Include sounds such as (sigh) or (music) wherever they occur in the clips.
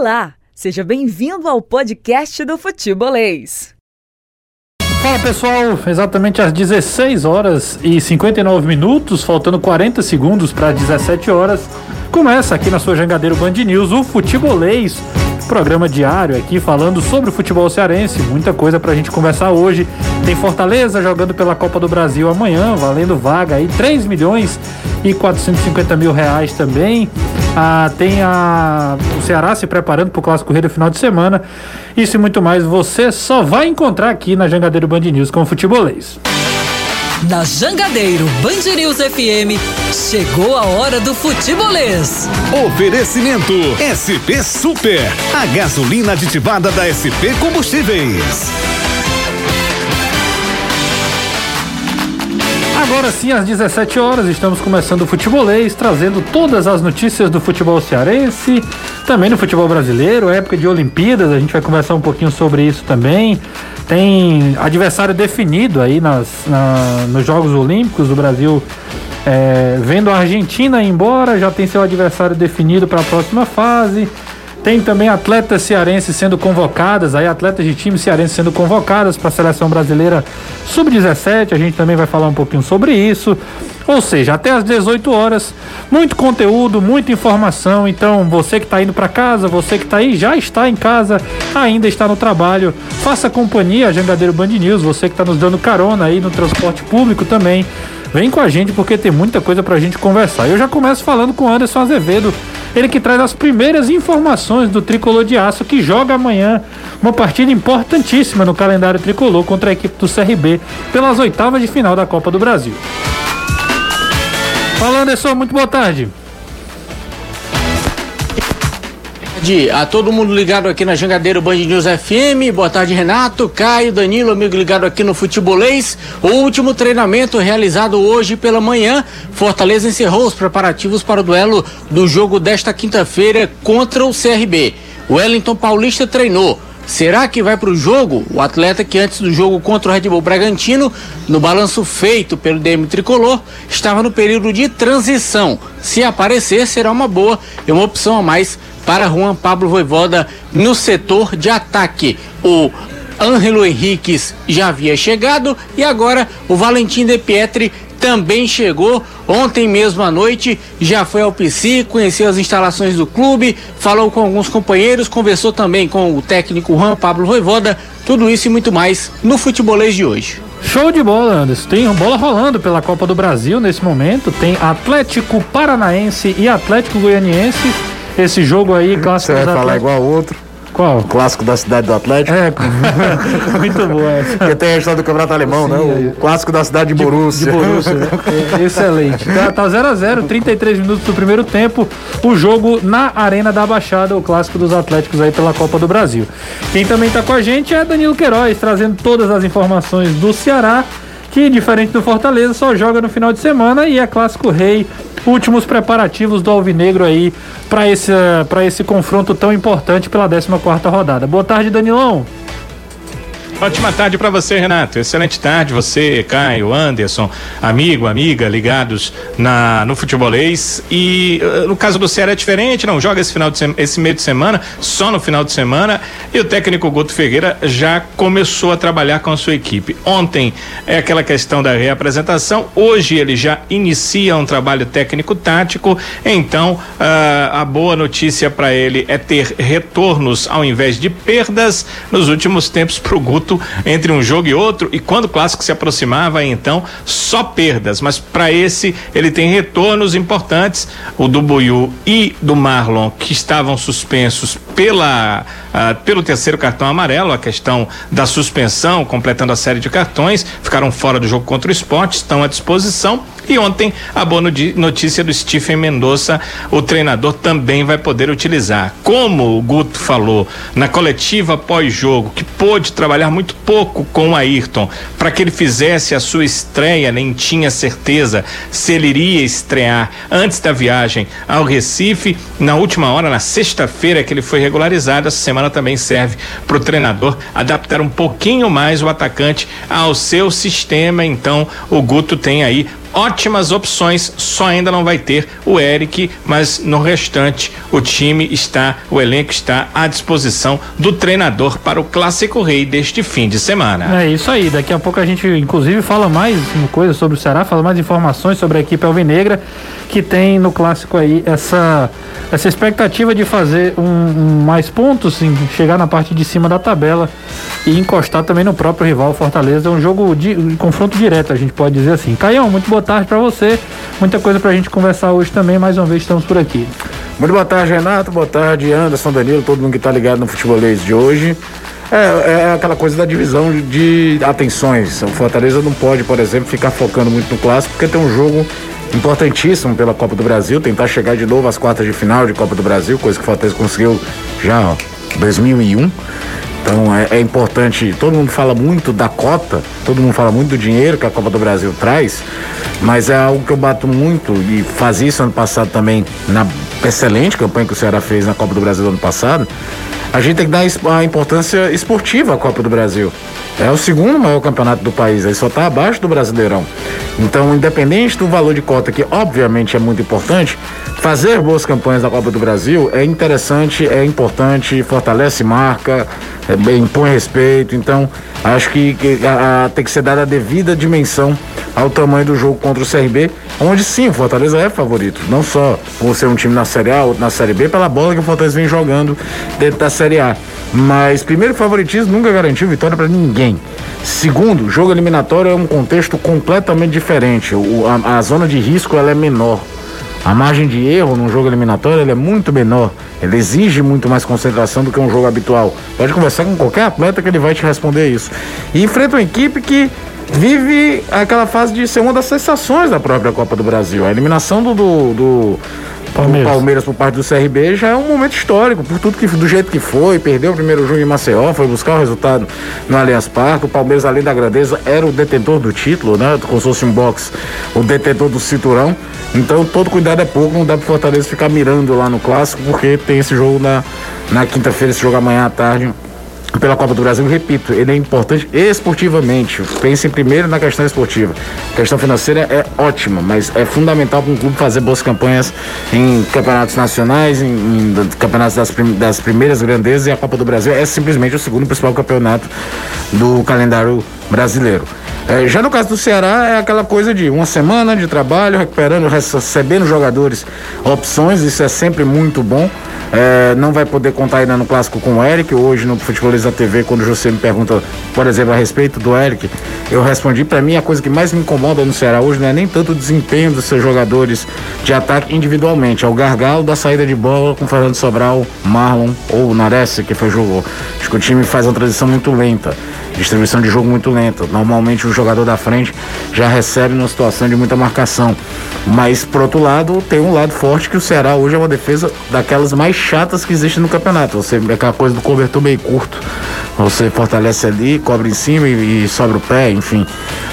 Olá, seja bem-vindo ao podcast do Futebolês. Fala pessoal, exatamente às 16 horas e 59 minutos, faltando 40 segundos para 17 horas, começa aqui na sua Jangadeiro Band News o Futebolês, programa diário aqui falando sobre o futebol cearense, muita coisa pra gente conversar hoje. Tem Fortaleza jogando pela Copa do Brasil amanhã, valendo vaga aí 3 milhões e 450 mil reais também. Ah, tem a, o Ceará se preparando para o Clássico Rei do final de semana. Isso e muito mais você só vai encontrar aqui na Jangadeiro Band News com o Futebolês. Na Jangadeiro Band News FM, chegou a hora do futebolês. Oferecimento SP Super, a gasolina aditivada da SP Combustíveis. Agora sim, às 17 horas, estamos começando o Futebolês, trazendo todas as notícias do futebol cearense, também no futebol brasileiro, época de Olimpíadas, a gente vai conversar um pouquinho sobre isso também. Tem adversário definido aí nas, na, nos Jogos Olímpicos, o Brasil é, vendo a Argentina ir embora, já tem seu adversário definido para a próxima fase. Tem também atletas cearenses sendo convocadas, aí atletas de time cearense sendo convocadas para a seleção brasileira sub-17. A gente também vai falar um pouquinho sobre isso. Ou seja, até às 18 horas, muito conteúdo, muita informação. Então, você que está indo para casa, você que está aí, já está em casa, ainda está no trabalho, faça companhia, Jangadeiro Band News, você que está nos dando carona aí no transporte público também. Vem com a gente porque tem muita coisa pra gente conversar. Eu já começo falando com Anderson Azevedo, ele que traz as primeiras informações do Tricolor de Aço, que joga amanhã uma partida importantíssima no calendário tricolor contra a equipe do CRB pelas oitavas de final da Copa do Brasil. Fala Anderson, muito boa tarde. A todo mundo ligado aqui na Jangadeiro Band News FM. Boa tarde, Renato, Caio, Danilo, amigo ligado aqui no Futebolês. O último treinamento realizado hoje pela manhã. Fortaleza encerrou os preparativos para o duelo do jogo desta quinta-feira contra o CRB. Wellington Paulista treinou. Será que vai para o jogo? O atleta que antes do jogo contra o Red Bull Bragantino, no balanço feito pelo DM Tricolor, estava no período de transição. Se aparecer, será uma boa e uma opção a mais para Juan Pablo Voivoda no setor de ataque. O Ângelo Henriques já havia chegado e agora o Valentim De Pietri também chegou. Ontem mesmo à noite já foi ao PC, conheceu as instalações do clube, falou com alguns companheiros, conversou também com o técnico Juan Pablo Voivoda. Tudo isso e muito mais no futebolês de hoje. Show de bola, Anderson. Tem bola rolando pela Copa do Brasil nesse momento. Tem Atlético Paranaense e Atlético Goianiense esse jogo aí, clássico Você vai falar igual ao outro? Qual? O clássico da cidade do Atlético. É, (laughs) muito boa essa. Porque tem a história do campeonato alemão, Sim, né? O clássico da cidade de, de Borussia. De Borussia? É, (laughs) excelente. Tá 0x0, tá 33 minutos do primeiro tempo. O jogo na Arena da Baixada, o clássico dos Atléticos aí pela Copa do Brasil. Quem também tá com a gente é Danilo Queiroz, trazendo todas as informações do Ceará que, diferente do Fortaleza, só joga no final de semana e é clássico rei. Últimos preparativos do Alvinegro aí para esse, esse confronto tão importante pela 14 quarta rodada. Boa tarde, Danilão. Ótima tarde para você, Renato. Excelente tarde, você, Caio, Anderson, amigo, amiga, ligados na no futebolês. E uh, no caso do Ceará é diferente, não joga esse final de esse meio de semana, só no final de semana. E o técnico Guto Ferreira já começou a trabalhar com a sua equipe. Ontem é aquela questão da reapresentação, hoje ele já inicia um trabalho técnico tático. Então, uh, a boa notícia para ele é ter retornos ao invés de perdas nos últimos tempos para o Guto entre um jogo e outro, e quando o clássico se aproximava, então só perdas. Mas para esse, ele tem retornos importantes. O do Buiu e do Marlon, que estavam suspensos pela, uh, pelo terceiro cartão amarelo, a questão da suspensão, completando a série de cartões, ficaram fora do jogo contra o esporte, estão à disposição. E ontem, a boa notícia do Stephen Mendonça, o treinador também vai poder utilizar. Como o Guto falou na coletiva pós-jogo, que pôde trabalhar muito pouco com o Ayrton, para que ele fizesse a sua estreia, nem tinha certeza se ele iria estrear antes da viagem ao Recife. Na última hora, na sexta-feira, que ele foi regularizado, essa semana também serve para o treinador adaptar um pouquinho mais o atacante ao seu sistema. Então, o Guto tem aí ótimas opções, só ainda não vai ter o Eric, mas no restante o time está, o elenco está à disposição do treinador para o Clássico Rei deste fim de semana. É isso aí, daqui a pouco a gente inclusive fala mais coisa sobre o Ceará, fala mais informações sobre a equipe alvinegra que tem no clássico aí essa essa expectativa de fazer um, um mais pontos, chegar na parte de cima da tabela e encostar também no próprio rival Fortaleza. É um jogo de, de confronto direto, a gente pode dizer assim. Caião, muito boa tarde para você. Muita coisa pra gente conversar hoje também. Mais uma vez estamos por aqui. Muito boa tarde, Renato. Boa tarde, Anderson, Danilo, todo mundo que tá ligado no futebolês de hoje. É, é aquela coisa da divisão de atenções. O Fortaleza não pode, por exemplo, ficar focando muito no clássico, porque tem um jogo importantíssimo pela Copa do Brasil, tentar chegar de novo às quartas de final de Copa do Brasil, coisa que o Fortaleza conseguiu já em 2001. Então é, é, importante, todo mundo fala muito da cota, todo mundo fala muito do dinheiro que a Copa do Brasil traz, mas é algo que eu bato muito e fazia isso ano passado também na excelente campanha que o Ceará fez na Copa do Brasil ano passado. A gente tem que dar a importância esportiva à Copa do Brasil. É o segundo maior campeonato do país, ele só está abaixo do Brasileirão. Então, independente do valor de cota, que obviamente é muito importante, fazer boas campanhas da Copa do Brasil é interessante, é importante, fortalece marca, é, impõe respeito. Então, acho que, que a, a, tem que ser dada a devida dimensão ao tamanho do jogo contra o CRB, onde sim, o Fortaleza é favorito. Não só por ser um time na Série A, outro na Série B, pela bola que o Fortaleza vem jogando dentro da Série A. Mas, primeiro, favoritismo nunca garantiu vitória para ninguém. Segundo, jogo eliminatório é um contexto completamente diferente. O, a, a, zona de risco ela é menor. A margem de erro num jogo eliminatório é muito menor. Ele exige muito mais concentração do que um jogo habitual. Pode conversar com qualquer atleta que ele vai te responder isso. E enfrenta uma equipe que vive aquela fase de ser uma das sensações da própria Copa do Brasil. A eliminação do, do, do Palmeiras. Palmeiras por parte do CRB já é um momento histórico, por tudo que do jeito que foi, perdeu o primeiro jogo em Maceió, foi buscar o resultado no Allianz Parque. O Palmeiras, além da grandeza, era o detentor do título, né? Como se fosse um box, o detentor do cinturão. Então todo cuidado é pouco, não dá pro Fortaleza ficar mirando lá no clássico, porque tem esse jogo na, na quinta-feira, esse jogo amanhã à tarde pela Copa do Brasil, repito, ele é importante esportivamente. Pense primeiro na questão esportiva. A questão financeira é ótima, mas é fundamental para um clube fazer boas campanhas em campeonatos nacionais, em, em campeonatos das, prim, das primeiras grandezas e a Copa do Brasil é simplesmente o segundo principal campeonato do calendário brasileiro. É, já no caso do Ceará, é aquela coisa de uma semana de trabalho, recuperando, recebendo jogadores, opções, isso é sempre muito bom. É, não vai poder contar ainda no clássico com o Eric. Hoje no Futebolista TV, quando você me pergunta, por exemplo, a respeito do Eric, eu respondi para mim a coisa que mais me incomoda no Ceará hoje não é nem tanto o desempenho dos seus jogadores de ataque individualmente, é o gargalo da saída de bola com Fernando Sobral, Marlon ou Nares, que foi jogou. Acho que o time faz uma transição muito lenta, distribuição de jogo muito lenta. Normalmente o jogador da frente já recebe numa situação de muita marcação. Mas, por outro lado, tem um lado forte que o Ceará hoje é uma defesa daquelas mais chatas que existem no campeonato. Você é aquela coisa do cobertor meio curto. Você fortalece ali, cobre em cima e, e sobra o pé, enfim.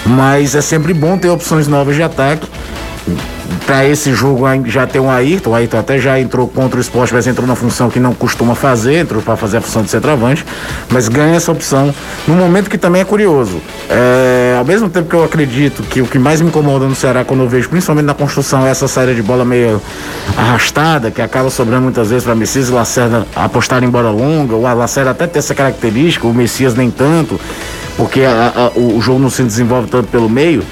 Mas é sempre bom ter opções novas de ataque para esse jogo já tem um Ayrton, o Ayrton até já entrou contra o esporte, mas entrou na função que não costuma fazer, entrou para fazer a função de centroavante, mas ganha essa opção no momento que também é curioso. É, ao mesmo tempo que eu acredito que o que mais me incomoda no Ceará quando eu vejo, principalmente na construção, é essa saída de bola meio arrastada, que acaba sobrando muitas vezes para Messias e Lacerda apostar em bola longa, o Lacerda até tem essa característica, o Messias nem tanto, porque a, a, o jogo não se desenvolve tanto pelo meio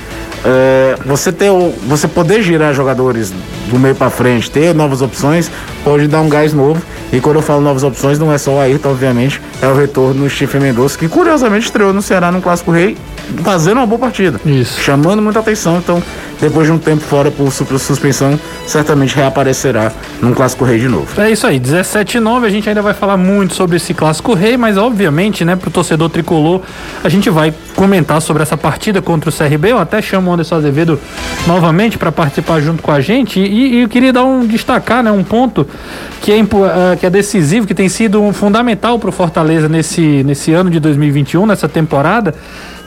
é, você ter você poder girar jogadores do meio para frente, ter novas opções, pode dar um gás novo. E quando eu falo novas opções, não é só o Ayrton, obviamente, é o retorno do Stephen Mendonça, que curiosamente estreou no Ceará no Clássico Rei, fazendo uma boa partida. Isso. Chamando muita atenção. Então, depois de um tempo fora por suspensão, certamente reaparecerá num Clássico Rei de novo. É isso aí, 17 e 9, a gente ainda vai falar muito sobre esse Clássico Rei, mas obviamente, né, pro torcedor tricolor, a gente vai comentar sobre essa partida contra o CRB. Eu até chamo o Anderson Azevedo novamente para participar junto com a gente. E, e, eu queria dar um destacar, né, um ponto que é, uh, que é decisivo, que tem sido um fundamental para o Fortaleza nesse, nesse ano de 2021, nessa temporada,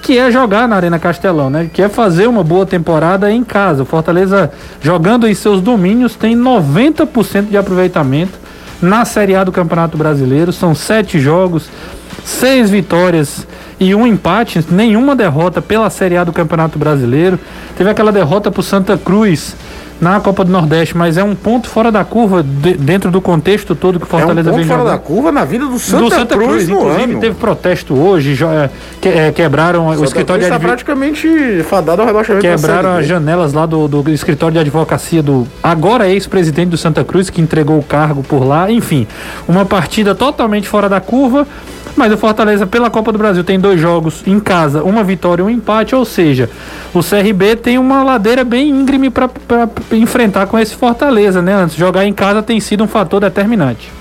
que é jogar na Arena Castelão, né? Que é fazer uma boa temporada em casa. O Fortaleza jogando em seus domínios tem 90% de aproveitamento na Série A do Campeonato Brasileiro. São sete jogos, seis vitórias e um empate, nenhuma derrota pela Série A do Campeonato Brasileiro. Teve aquela derrota para Santa Cruz na Copa do Nordeste, mas é um ponto fora da curva de, dentro do contexto todo que o Fortaleza é um vem ponto fora jogando. da curva na vida do Santa, do Santa Cruz, Cruz, no inclusive ano. teve protesto hoje, jo- é, que- é, quebraram o Santa escritório Cruz de tá advi- praticamente fadado ao rebaixamento Quebraram as janelas lá do, do escritório de advocacia do agora ex-presidente do Santa Cruz, que entregou o cargo por lá. Enfim, uma partida totalmente fora da curva. Mas o Fortaleza, pela Copa do Brasil, tem dois jogos em casa, uma vitória e um empate. Ou seja, o CRB tem uma ladeira bem íngreme para enfrentar com esse Fortaleza, né? Antes, jogar em casa tem sido um fator determinante.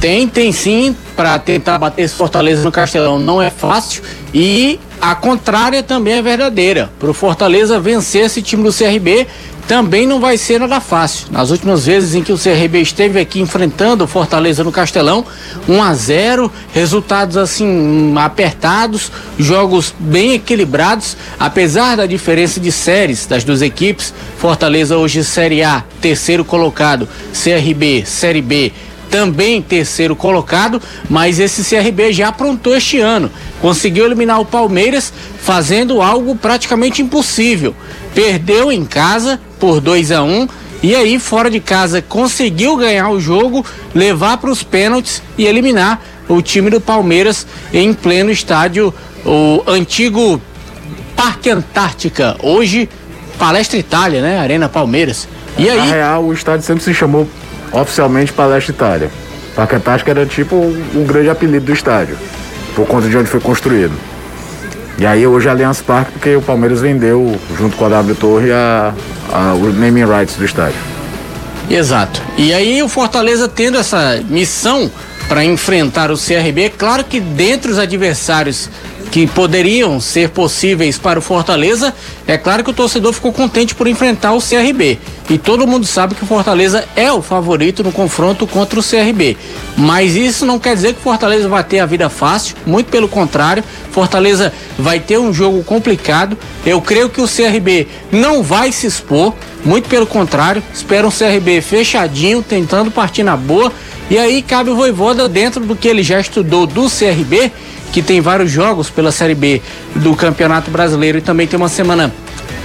Tem, tem sim, para tentar bater esse Fortaleza no Castelão não é fácil e a contrária também é verdadeira. Para o Fortaleza vencer esse time do CRB também não vai ser nada fácil. Nas últimas vezes em que o CRB esteve aqui enfrentando o Fortaleza no Castelão, 1 a 0, resultados assim apertados, jogos bem equilibrados, apesar da diferença de séries das duas equipes. Fortaleza hoje Série A, terceiro colocado, CRB, Série B também terceiro colocado, mas esse CRB já aprontou este ano. Conseguiu eliminar o Palmeiras fazendo algo praticamente impossível. Perdeu em casa por 2 a 1 e aí fora de casa conseguiu ganhar o jogo, levar para os pênaltis e eliminar o time do Palmeiras em pleno estádio, o antigo Parque Antártica, hoje Palestra Itália, né? Arena Palmeiras. E Na aí real, o estádio sempre se chamou oficialmente Palestra Itália. Parque Antártica era tipo o grande apelido do estádio, por conta de onde foi construído. E aí hoje é Allianz Parque, porque o Palmeiras vendeu, junto com a W Torre, a, a, o naming rights do estádio. Exato. E aí o Fortaleza tendo essa missão para enfrentar o CRB, claro que dentre os adversários que poderiam ser possíveis para o Fortaleza, é claro que o torcedor ficou contente por enfrentar o CRB. E todo mundo sabe que o Fortaleza é o favorito no confronto contra o CRB. Mas isso não quer dizer que o Fortaleza vai ter a vida fácil, muito pelo contrário. Fortaleza vai ter um jogo complicado. Eu creio que o CRB não vai se expor, muito pelo contrário. Espero um CRB fechadinho, tentando partir na boa. E aí cabe o Voivoda dentro do que ele já estudou do CRB, que tem vários jogos pela Série B do Campeonato Brasileiro e também tem uma semana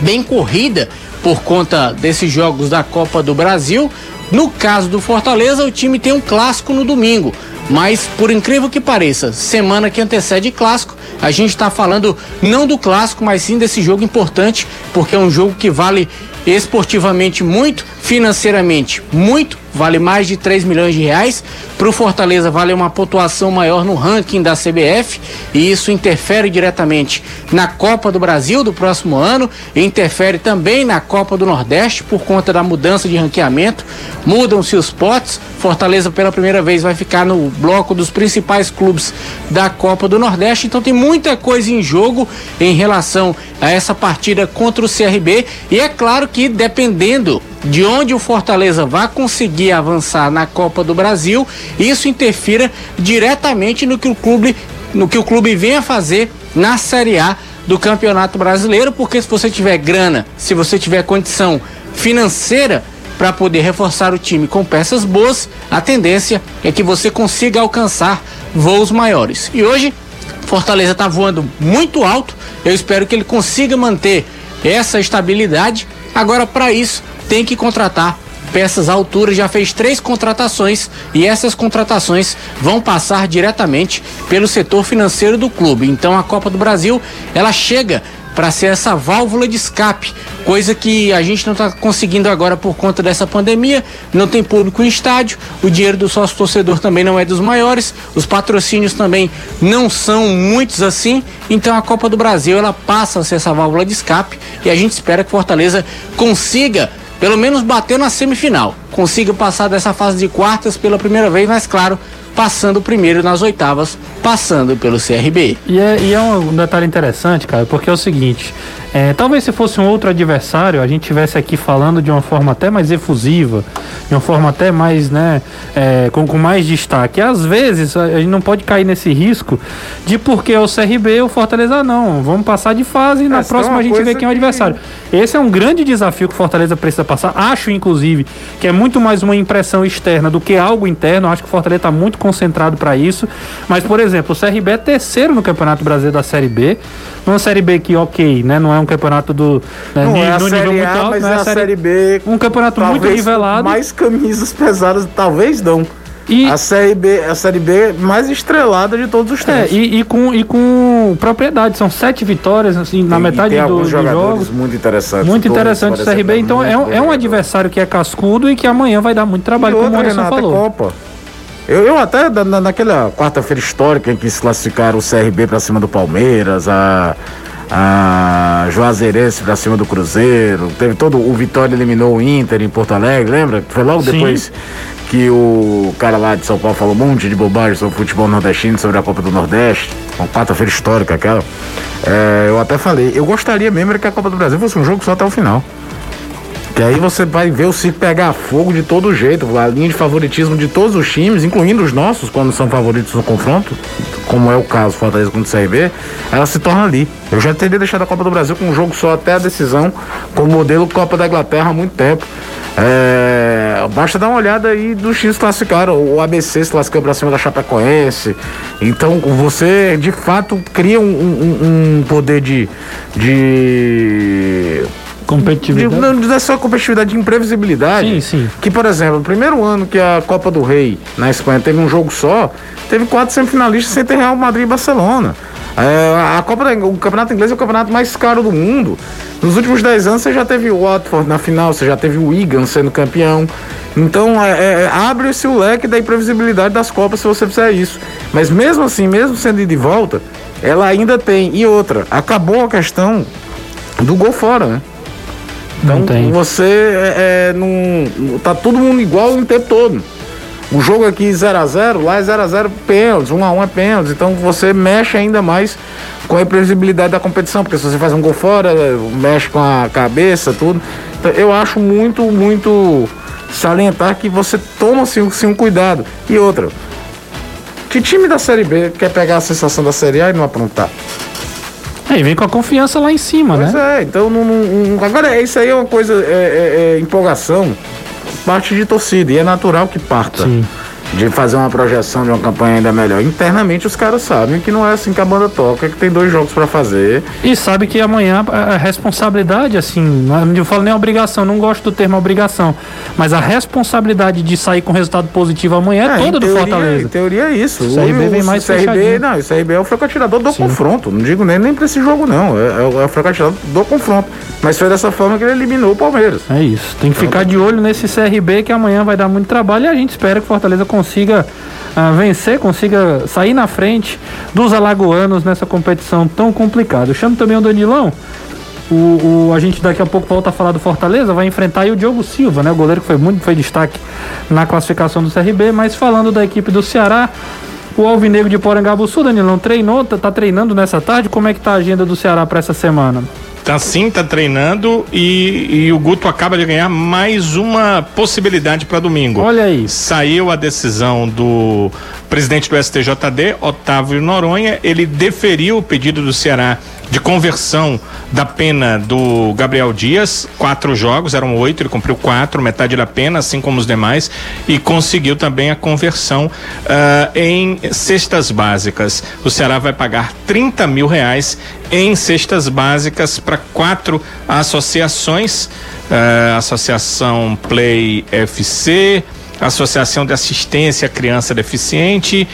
bem corrida por conta desses jogos da Copa do Brasil. No caso do Fortaleza, o time tem um clássico no domingo. Mas, por incrível que pareça, semana que antecede clássico, a gente está falando não do clássico, mas sim desse jogo importante, porque é um jogo que vale esportivamente muito, financeiramente muito, vale mais de 3 milhões de reais. Para o Fortaleza vale uma pontuação maior no ranking da CBF e isso interfere diretamente na Copa do Brasil do próximo ano interfere também na Copa do Nordeste por conta da mudança de ranqueamento. Mudam-se os potes. Fortaleza pela primeira vez vai ficar no bloco dos principais clubes da Copa do Nordeste. Então tem muita coisa em jogo em relação a essa partida contra o CRB e é claro que dependendo de onde o Fortaleza vai conseguir avançar na Copa do Brasil, isso interfira diretamente no que o clube, no que o clube vem a fazer na Série A do Campeonato Brasileiro, porque se você tiver grana, se você tiver condição financeira para poder reforçar o time com peças boas, a tendência é que você consiga alcançar voos maiores. E hoje Fortaleza está voando muito alto. Eu espero que ele consiga manter essa estabilidade. Agora, para isso, tem que contratar peças à altura. Já fez três contratações e essas contratações vão passar diretamente pelo setor financeiro do clube. Então, a Copa do Brasil ela chega para ser essa válvula de escape, coisa que a gente não está conseguindo agora por conta dessa pandemia. Não tem público em estádio, o dinheiro do sócio torcedor também não é dos maiores, os patrocínios também não são muitos assim. Então a Copa do Brasil ela passa a ser essa válvula de escape e a gente espera que Fortaleza consiga pelo menos bater na semifinal, consiga passar dessa fase de quartas pela primeira vez, mas claro, passando primeiro nas oitavas, passando pelo CRB. E é, e é um detalhe interessante, cara, porque é o seguinte: É, talvez se fosse um outro adversário, a gente tivesse aqui falando de uma forma até mais efusiva, de uma forma até mais, né, é, com, com mais destaque. Às vezes a gente não pode cair nesse risco de porque é o CRB o Fortaleza não. Vamos passar de fase e na Essa é próxima uma a gente vê quem é o que- adversário. Esse é um grande desafio que o Fortaleza precisa passar. Acho, inclusive, que é muito mais uma impressão externa do que algo interno. Acho que o Fortaleza está muito concentrado para isso. Mas, por exemplo, o CRB é terceiro no Campeonato Brasileiro da Série B. Numa Série B que, ok, né? Não é um campeonato do. Né, Não é a Série muito A, alto, mas não é a Série B. Um campeonato muito nivelado. Mais camisas pesadas, talvez não. E- A Série B, a Série B mais estrelada de todos os É, tempos. e, e com, e com propriedade. São sete vitórias, assim, na E metade tem do, jogadores jogos. muito interessantes. Muito Dois, interessante o CRB, então é, muito um- é um jogador. adversário que é cascudo e que amanhã vai dar muito trabalho, E como o outra, Anderson é falou. Copa. Eu, eu até, na- na- naquela quarta-feira histórica em que se classificaram o CRB pra cima do Palmeiras, a, a Juazeirense pra cima do Cruzeiro, teve todo. O Vitória eliminou o Inter em Porto Alegre, lembra? Foi logo Sim. depois que o cara lá de São Paulo falou um monte de bobagem sobre o futebol nordestino, sobre a Copa do Nordeste. Uma quarta-feira histórica aquela. É, eu até falei, eu gostaria mesmo que a Copa do Brasil fosse um jogo só até o final. Que aí você vai ver o circo pegar fogo de todo jeito, a linha de favoritismo de todos os times, incluindo os nossos, quando são favoritos no confronto, como é o caso Fortaleza contra o CRB, ela se torna ali. Eu já teria deixado a Copa do Brasil com um jogo só até a decisão, com o modelo Copa da Inglaterra há muito tempo. É, basta dar uma olhada aí dos times que classificaram. O ABC se classificou pra cima da Chapecoense. Então você de fato cria um, um- um poder de. de de, Competitividade. não, não é só competitividade, de imprevisibilidade. Sim, sim. Que, por exemplo, o primeiro ano que a Copa do Rei na Espanha teve um jogo só, teve quatro semifinalistas sem ter Real Madrid e Barcelona. É, a Copa o campeonato inglês é o campeonato mais caro do mundo. Nos últimos 10 anos você já teve o Watford na final, você já teve o Wigan sendo campeão. Então é, é, abre-se o leque da imprevisibilidade das Copas se você fizer isso. Mas mesmo assim, mesmo sendo de volta, ela ainda tem. E outra, acabou a questão do gol fora, né? Então Não tem. você é, é, não, tá todo mundo igual o tempo todo. O jogo aqui 0x0, lá é 0x0 pênaltis, 1x1 é pênaltis. Então você mexe ainda mais com a imprevisibilidade da competição, porque se você faz um gol fora, mexe com a cabeça, tudo. Então, eu acho muito, muito salientar que você toma assim, sim, um cuidado. E outra, que time da Série B quer pegar a sensação da Série A e não aprontar? Aí vem com a confiança lá em cima, Pois né? é, então não, não- não- agora isso aí é uma coisa, é, é- é empolgação, parte de torcida, e é natural que parta. Sim. De fazer uma projeção de uma campanha ainda melhor. Internamente os caras sabem que não é assim que a banda toca, que tem dois jogos pra fazer. E sabe que amanhã a responsabilidade, assim, não eu falo nem obrigação, não gosto do termo obrigação, mas a responsabilidade de sair com resultado positivo amanhã é, em toda do teoria- Fortaleza. Em teoria é isso. O CRB vem mais CRB, fechadinho. não, o CRB é o franco-atirador do confronto. Não digo nem, nem pra esse jogo, não. É, é o- é o franco-atirador do confronto. Mas foi dessa forma que ele eliminou o Palmeiras. É isso. Tem que ficar de olho nesse CRB que amanhã vai dar muito trabalho e a gente espera que o Fortaleza consiga ah, vencer, consiga sair na frente dos alagoanos nessa competição tão complicada. Eu chamo também o Danilão. O, o- a gente daqui a pouco volta a falar do Fortaleza, vai enfrentar o Diogo Silva, né? O goleiro que foi muito foi destaque na classificação do CRB, mas falando da equipe do Ceará, o Alvinegro de Porangabuçu, Danilão, treinou, tá, tá treinando nessa tarde? Como é que tá a agenda do Ceará para essa semana? Tá sim, tá treinando e, e o Guto acaba de ganhar mais uma possibilidade para domingo. Olha aí. Saiu a decisão do presidente do STJD, Otávio Noronha. Ele deferiu o pedido do Ceará de conversão da pena do Gabriel Dias. Quatro jogos, eram oito, ele cumpriu quatro, metade da pena, assim como os demais, e conseguiu também a conversão ah, em cestas básicas. O Ceará vai pagar 30 mil reais em cestas básicas para quatro associações. ah, Associação Play FC, Associação de Assistência à Criança Deficiente,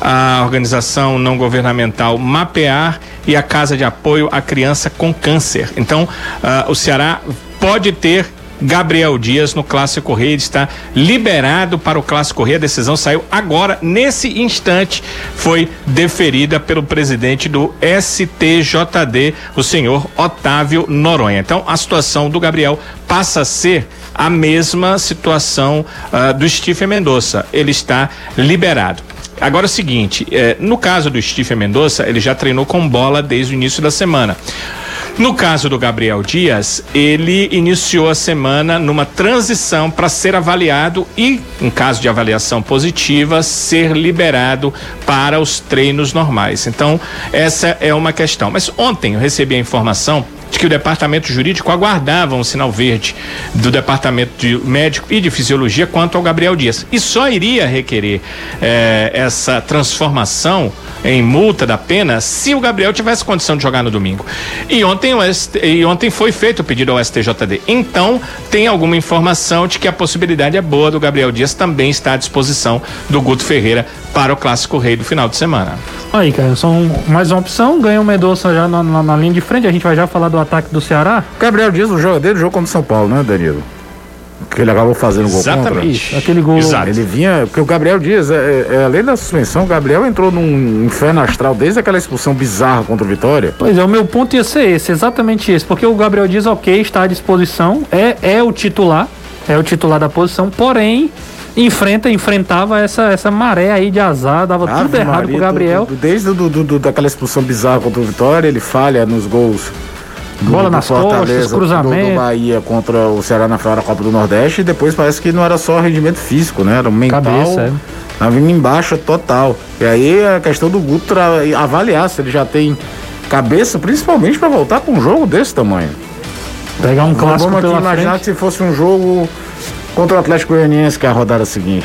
a organização não governamental Mapear e a Casa de Apoio à Criança com Câncer. Então, ah, o Ceará pode ter Gabriel Dias no Clássico Rei, ele está liberado para o Clássico Rei. A decisão saiu agora, nesse instante, foi deferida pelo presidente do STJD, o senhor Otávio Noronha. Então, a situação do Gabriel passa a ser a mesma situação ah, do Stephen Mendonça. Ele está liberado. Agora é o seguinte, eh, no caso do Stephen Mendonça, ele já treinou com bola desde o início da semana. No caso do Gabriel Dias, ele iniciou a semana numa transição para ser avaliado e, em caso de avaliação positiva, ser liberado para os treinos normais. Então, essa é uma questão. Mas ontem eu recebi a informação de que o departamento jurídico aguardava um sinal verde do departamento de médico e de fisiologia quanto ao Gabriel Dias e só iria requerer eh, essa transformação em multa da pena se o Gabriel tivesse condição de jogar no domingo. E ontem, ST, e ontem foi feito o pedido ao STJD. Então, tem alguma informação de que a possibilidade é boa do Gabriel Dias também estar à disposição do Guto Ferreira para o Clássico Rei do final de semana. Aí, cara, são mais uma opção. Ganha o Mendonça já na, na, na linha de frente. A gente vai já falar do ataque do Ceará. Gabriel Dias, o jogo dele, jogou contra o São Paulo, né, Danilo? Que ele acabou fazendo gol contra. Isso, aquele gol. Exato. Ele vinha, porque o Gabriel Dias, é, é, além da suspensão, o Gabriel entrou num inferno astral desde aquela expulsão bizarra contra o Vitória. Pois é, o meu ponto ia ser esse, exatamente esse, porque o Gabriel diz, ok, está à disposição, é, é o titular, é o titular da posição, porém, enfrenta, enfrentava essa, essa maré aí de azar, dava tudo Ave errado Maria, pro Gabriel. do- do- desde do, do- do- daquela expulsão bizarra contra o Vitória, ele falha nos gols. Do- Bola do nas Fortaleza, costas, cruzamento. Do, do Bahia contra o Ceará na final da Copa do Nordeste. E depois parece que não era só rendimento físico, né? Era mental. Cabeça, é. Tava vindo embaixo total. E aí a questão do Guto avaliar se ele já tem cabeça, principalmente para voltar com um jogo desse tamanho. Pegar um clássico Vamos aqui pela imaginar frente. que se fosse um jogo contra o Atlético Goianiense, que é a rodada seguinte.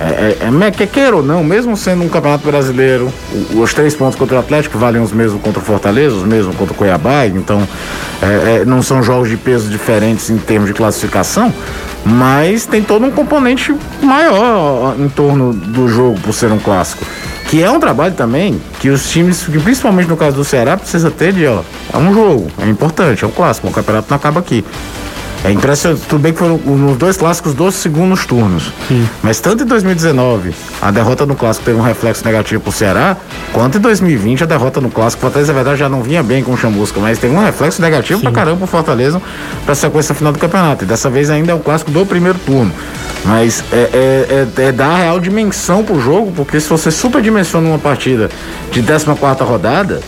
É, é, é, quer queira ou não, mesmo sendo um campeonato brasileiro, os três pontos contra o Atlético valem os mesmos contra o Fortaleza, os mesmos contra o Cuiabá, então é, é, não são jogos de peso diferentes em termos de classificação, mas tem todo um componente maior em torno do jogo por ser um clássico. Que é um trabalho também que os times, que principalmente no caso do Ceará, precisa ter de, ó, é um jogo, é importante, é um clássico, o campeonato não acaba aqui. É impressionante, tudo bem que foram nos dois clássicos dos segundos turnos. Mas tanto em 2019, a derrota no clássico teve um reflexo negativo pro Ceará, quanto em 2020 a derrota no clássico, o Fortaleza, na verdade, já não vinha bem com o Chamusca, mas teve um reflexo negativo pra caramba pro Fortaleza pra sequência final do campeonato. E dessa vez ainda é o clássico do primeiro turno. Mas é, é, é, é dar a real dimensão pro jogo, porque se você superdimensiona uma partida de 14 quarta rodada,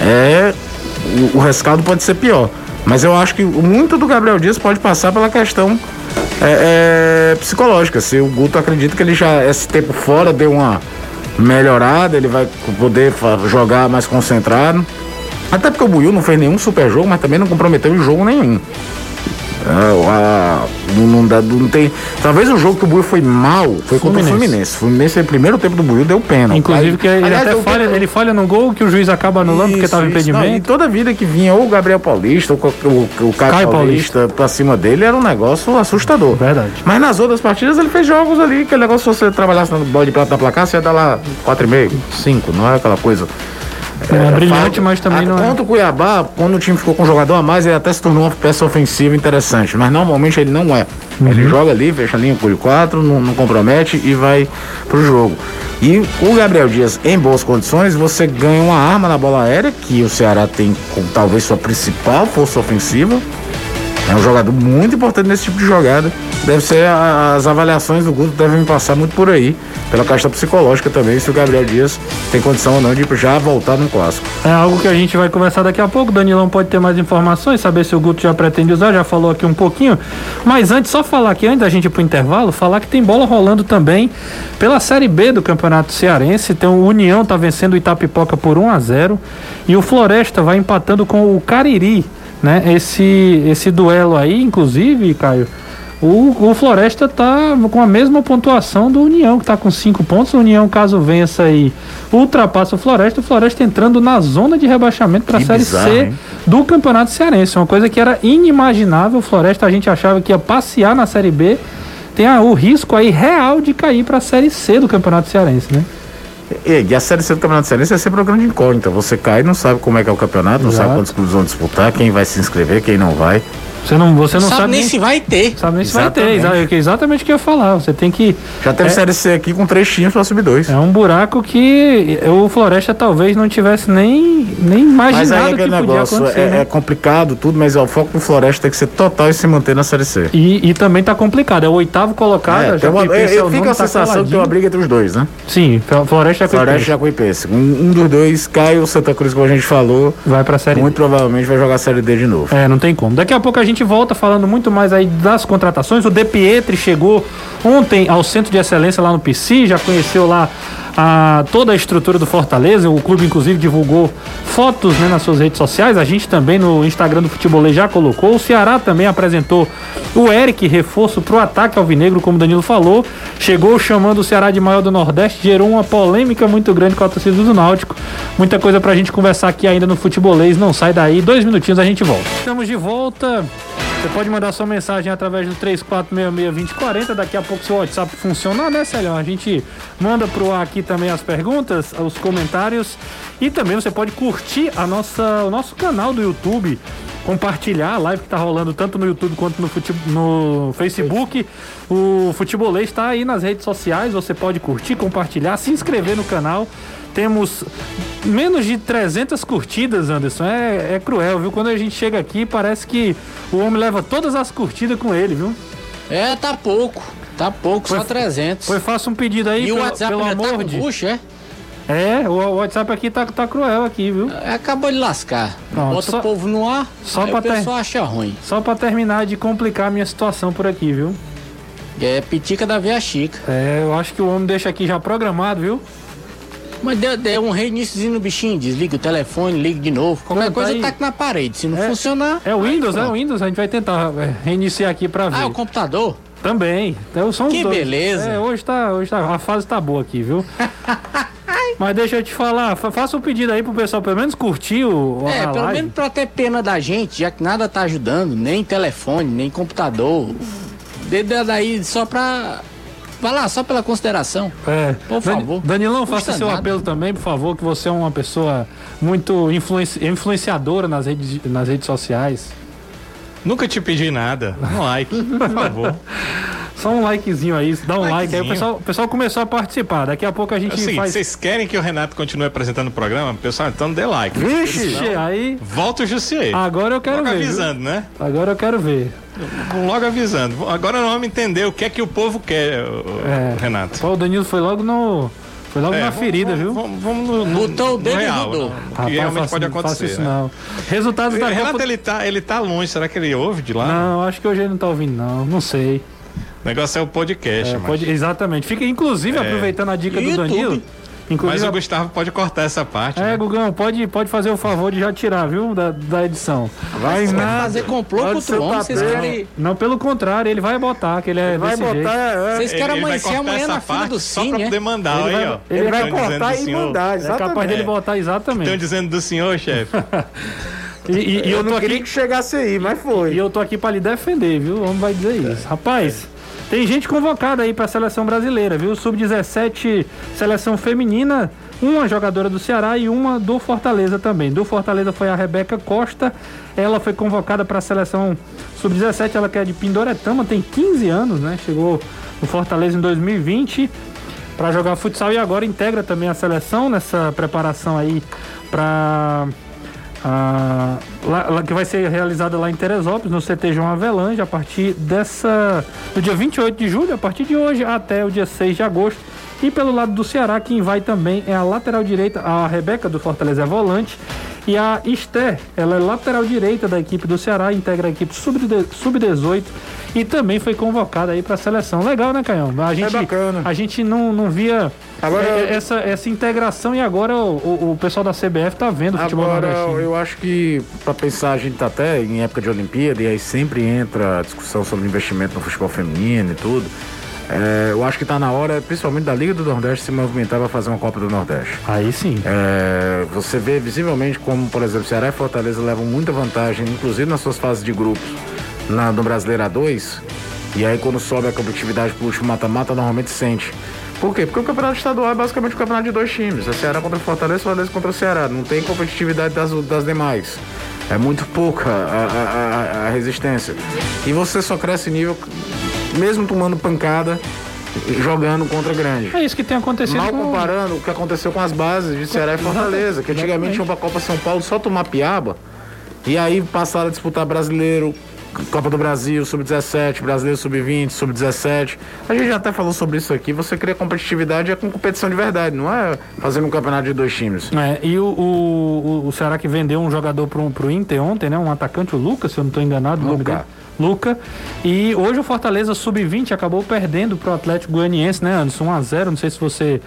é o, o rescaldo pode ser pior. Mas eu acho que muito do Gabriel Dias pode passar pela questão é, é, psicológica. Se o Guto acredita que ele já, esse tempo fora, deu uma melhorada, ele vai poder jogar mais concentrado. Até porque o Buiu não fez nenhum super jogo, mas também não comprometeu em jogo nenhum. É, a- não, não dá- não tem. Talvez o jogo que o Buiu foi mal foi contra o Fluminense. Fluminense. O Fluminense, no primeiro tempo do Buiu, deu pena. Inclusive que ele Aliás, até falha, ele falha no gol que o juiz acaba anulando porque estava isso, isso. Não, e impedimento. toda vida que vinha ou o Gabriel Paulista ou o, o, o Caio, Caio Paulista, pra cima dele era um negócio assustador. Verdade. Mas nas outras partidas ele fez jogos ali, aquele negócio se você trabalhasse no bola de prata na placar, você ia dar lá 4,5, 5, não é aquela coisa. É, brilhante, falta. mas também não é. Contra o Cuiabá, quando o time ficou com um jogador a mais, ele até se tornou uma peça ofensiva interessante. Mas normalmente ele não é. Uhum. Ele joga ali, fecha a linha por 4, não, não compromete e vai pro jogo. E o Gabriel Dias, em boas condições, você ganha uma arma na bola aérea, que o Ceará tem como talvez sua principal força ofensiva. É um jogador muito importante nesse tipo de jogada. Deve ser a- as avaliações do Guto devem passar muito por aí, pela questão psicológica também, se o Gabriel Dias tem condição ou não de já voltar no clássico. É algo que a gente vai conversar daqui a pouco. Danilão pode ter mais informações, saber se o Guto já pretende usar, já falou aqui um pouquinho. Mas antes, só falar aqui, antes da gente ir pro intervalo, falar que tem bola rolando também pela Série B do Campeonato Cearense. Então o União tá vencendo o Itapipoca por 1 a 0 e o Floresta vai empatando com o Cariri, né? Esse, esse duelo aí, inclusive, Caio. O, o Floresta tá com a mesma pontuação do União, que tá com cinco pontos. O União, caso vença aí, ultrapassa o Floresta. O Floresta entrando na zona de rebaixamento para a Série bizarro, C hein? do Campeonato Cearense. Uma coisa que era inimaginável. O Floresta a gente achava que ia passear na Série B. Tem ah, o risco aí real de cair para a Série C do Campeonato Cearense, né? E, e a Série C do Campeonato Cearense é sempre uma grande incógnita. Você cai e não sabe como é que é o campeonato, não Exato. sabe quantos clubes vão disputar, quem vai se inscrever, quem não vai. Você não, você não sabe, sabe, nem se vai ter. sabe nem se vai ter. Exatamente. É exatamente o que eu ia falar. Você tem que. Já teve É. Série C aqui com três times pra subir dois. É um buraco que o Floresta talvez não tivesse nem, nem Mas imaginado aí é que aquele podia negócio, acontecer. é, né? é complicado tudo, mas ó, o foco do Floresta tem que ser total e se manter na Série C. E, e também tá complicado. É o oitavo colocado. É, a tem uma, eu, é o eu fico a tá sensação que tem uma briga entre os dois, né? Sim, Floresta e Floresta e Jacuipense. Jacuipense. Um, um dos dois cai o Santa Cruz, como a gente falou, Vai pra Série muito provavelmente vai jogar a Série D de novo. É, não tem como. Daqui a pouco a gente volta falando muito mais aí das contratações. O De Pietri chegou ontem ao Centro de Excelência lá no PC, já conheceu lá a, toda a estrutura do Fortaleza. O clube, inclusive, divulgou fotos né, nas suas redes sociais. A gente também no Instagram do Futebolê já colocou. O Ceará também apresentou o Eric, reforço pro ataque alvinegro, como o Danilo falou. Chegou chamando o Ceará de maior do Nordeste, gerou uma polêmica muito grande com a torcida do Náutico. Muita coisa pra gente conversar aqui ainda no Futebolês. Não sai daí. Dois minutinhos a gente volta. Estamos de volta. Você pode mandar sua mensagem através do 3466-2040. Daqui a pouco seu WhatsApp funcionar, né, Celhão? A gente manda pro ar aqui também as perguntas, os comentários. E também você pode curtir a nossa, o nosso canal do YouTube. Compartilhar a live que tá rolando tanto no YouTube quanto no, fute- no Facebook. O Futebolês está aí nas redes sociais. Você pode curtir, compartilhar, se inscrever no canal. Temos menos de 300 curtidas, Anderson. É, é cruel, viu? Quando a gente chega aqui, parece que o homem leva todas as curtidas com ele, viu? É, tá pouco. Tá pouco, Foi- só 300. Foi, faça um pedido aí, e o pelo, WhatsApp pelo tá amor com de... bucha, é? É, o, WhatsApp aqui tá, tá cruel aqui, viu? É, Acabou de lascar. Pronto, Bota só- o povo no ar, só pra o ter- pessoal acha ruim. Só pra terminar de complicar a minha situação por aqui, viu? É pitica da Via Chica. É, eu acho que o homem deixa aqui já programado, viu? Mas deu, deu um reiníciozinho no bichinho, desliga o telefone, liga de novo. Qualquer Não, tá coisa aí. taca na parede. Se não É- funcionar. É o Windows, é o pronto. Windows. A gente vai tentar é, reiniciar aqui pra ver. Ah, o computador? Também. Então, são Que dois. beleza. É, hoje tá, hoje tá, a fase tá boa aqui, viu? (laughs) Mas deixa eu te falar, fa- faça um pedido aí pro pessoal pelo menos curtir o, É, a pelo live. menos pra ter pena da gente, já que nada tá ajudando, nem telefone, nem computador. Dê daí só pra. Vai lá, só pela consideração. É. Por Dan- favor. Danilão, Custa faça seu nada. apelo também, por favor, que você é uma pessoa muito influenci- influenciadora nas redes, nas redes sociais. Nunca te pedi nada. Um like, por (laughs) favor. Só um likezinho aí, dá um like aí. O pessoal, o pessoal começou a participar. Daqui a pouco a É gente o seguinte, faz. vocês querem que o Renato continue apresentando o programa? Pessoal, então dê like. Vixe, aí. Volta o Jussier. Agora eu quero Logo ver. viu? avisando, né? Agora eu quero ver. Logo avisando. Agora nós vamos entender o que é que o povo quer, É. Renato. Pô, o Danilo foi logo no. Foi logo É, ferida, vamos, viu? Vamos, vamos no, no, Botou o dedo e real, no- no Rapaz, que realmente faça- pode acontecer. isso né? não. Resultados da Renato, Copa. ele tá, ele tá longe. Será que ele ouve de lá? Não, acho que hoje ele não tá ouvindo, não. Não sei. O negócio é o podcast, É, pode- exatamente. Fica, inclusive, aproveitando a dica do. Danilo. Inclusive, Mas o Gustavo pode cortar essa parte. É, né? Gugão, pode, pode fazer o favor de já tirar, viu? Da, da edição. Vai Vai nada. fazer complô Pode contra o homem, vocês querem. Não, pelo contrário, ele vai botar, que ele é Vai desse botar, jeito. é, Vocês Ele- querem ele vai amanhecer amanhã essa na fila do Só Cine, pra é? poder mandar, Ele aí, vai- ó. ele vai Tão dizendo cortar e senhor. mandar, É capaz exatamente. dele botar exatamente. Estão dizendo do senhor, chefe. (laughs) E, e- e Eu eu tô não queria aqui, que chegasse aí, mas e foi. eu tô aqui pra lhe defender, viu? O homem vai dizer isso. Rapaz, tem gente convocada aí pra seleção brasileira, viu? Sub-17, seleção feminina. Uma jogadora do Ceará e uma do Fortaleza também. Do Fortaleza foi a Rebeca Costa. Ela foi convocada para a seleção sub-17. Ela que é de Pindoretama, tem 15 anos, né? Chegou no Fortaleza em 2020 para jogar futsal e agora integra também a seleção nessa preparação aí para que vai ser realizada lá em Teresópolis, no CT João Avelange, a partir dessa do dia 28 de julho, a partir de hoje até o dia 6 de agosto. E pelo lado do Ceará, quem vai também é a lateral direita, a Rebeca do Fortaleza é volante. E a Esther, ela é lateral direita da equipe do Ceará, integra a equipe sub-18 sub e também foi convocada aí para a seleção. Legal, né, Canhão? A gente, bacana. A gente não, não via Agora- é, essa, essa integração e agora o, o- o pessoal da CBF tá vendo o futebol Agora, nordestino. eu acho que, pra pensar, a gente tá até em época de Olimpíada, e aí sempre entra a discussão sobre investimento no futebol feminino e tudo. É, eu acho que tá na hora, principalmente da Liga do Nordeste, se movimentar para fazer uma Copa do Nordeste. Aí sim. É, você vê visivelmente como, por exemplo, Ceará e Fortaleza levam muita vantagem, inclusive nas suas fases de grupos, na, no Brasileiro A2. E aí, quando sobe a competitividade pro último mata-mata, normalmente sente. Por quê? Porque o campeonato estadual é basicamente um campeonato de dois times: é Ceará contra Fortaleza, Fortaleza contra o Ceará. Não tem competitividade das, das demais. É muito pouca a, a, a resistência. E você só cresce nível mesmo tomando pancada jogando contra grande. É isso que tem acontecido. Mal com... comparando o que aconteceu com as bases de Ceará e Fortaleza, que antigamente tinham pra Copa São Paulo só tomar piaba. E aí passaram a disputar brasileiro, Copa do Brasil, Sub-17, Brasileiro Sub-20, Sub-17. A gente já até falou sobre isso aqui. Você cria competitividade é com competição de verdade, não é fazendo um campeonato de dois times. É, e o, o, o Ceará que vendeu um jogador pro, pro Inter ontem, né? Um atacante, o Lucas, se eu não estou enganado, o nome dele. Luca. E hoje o Fortaleza Sub-20 acabou perdendo pro Atlético Goianiense, né, Anderson? 1x0. Não sei se você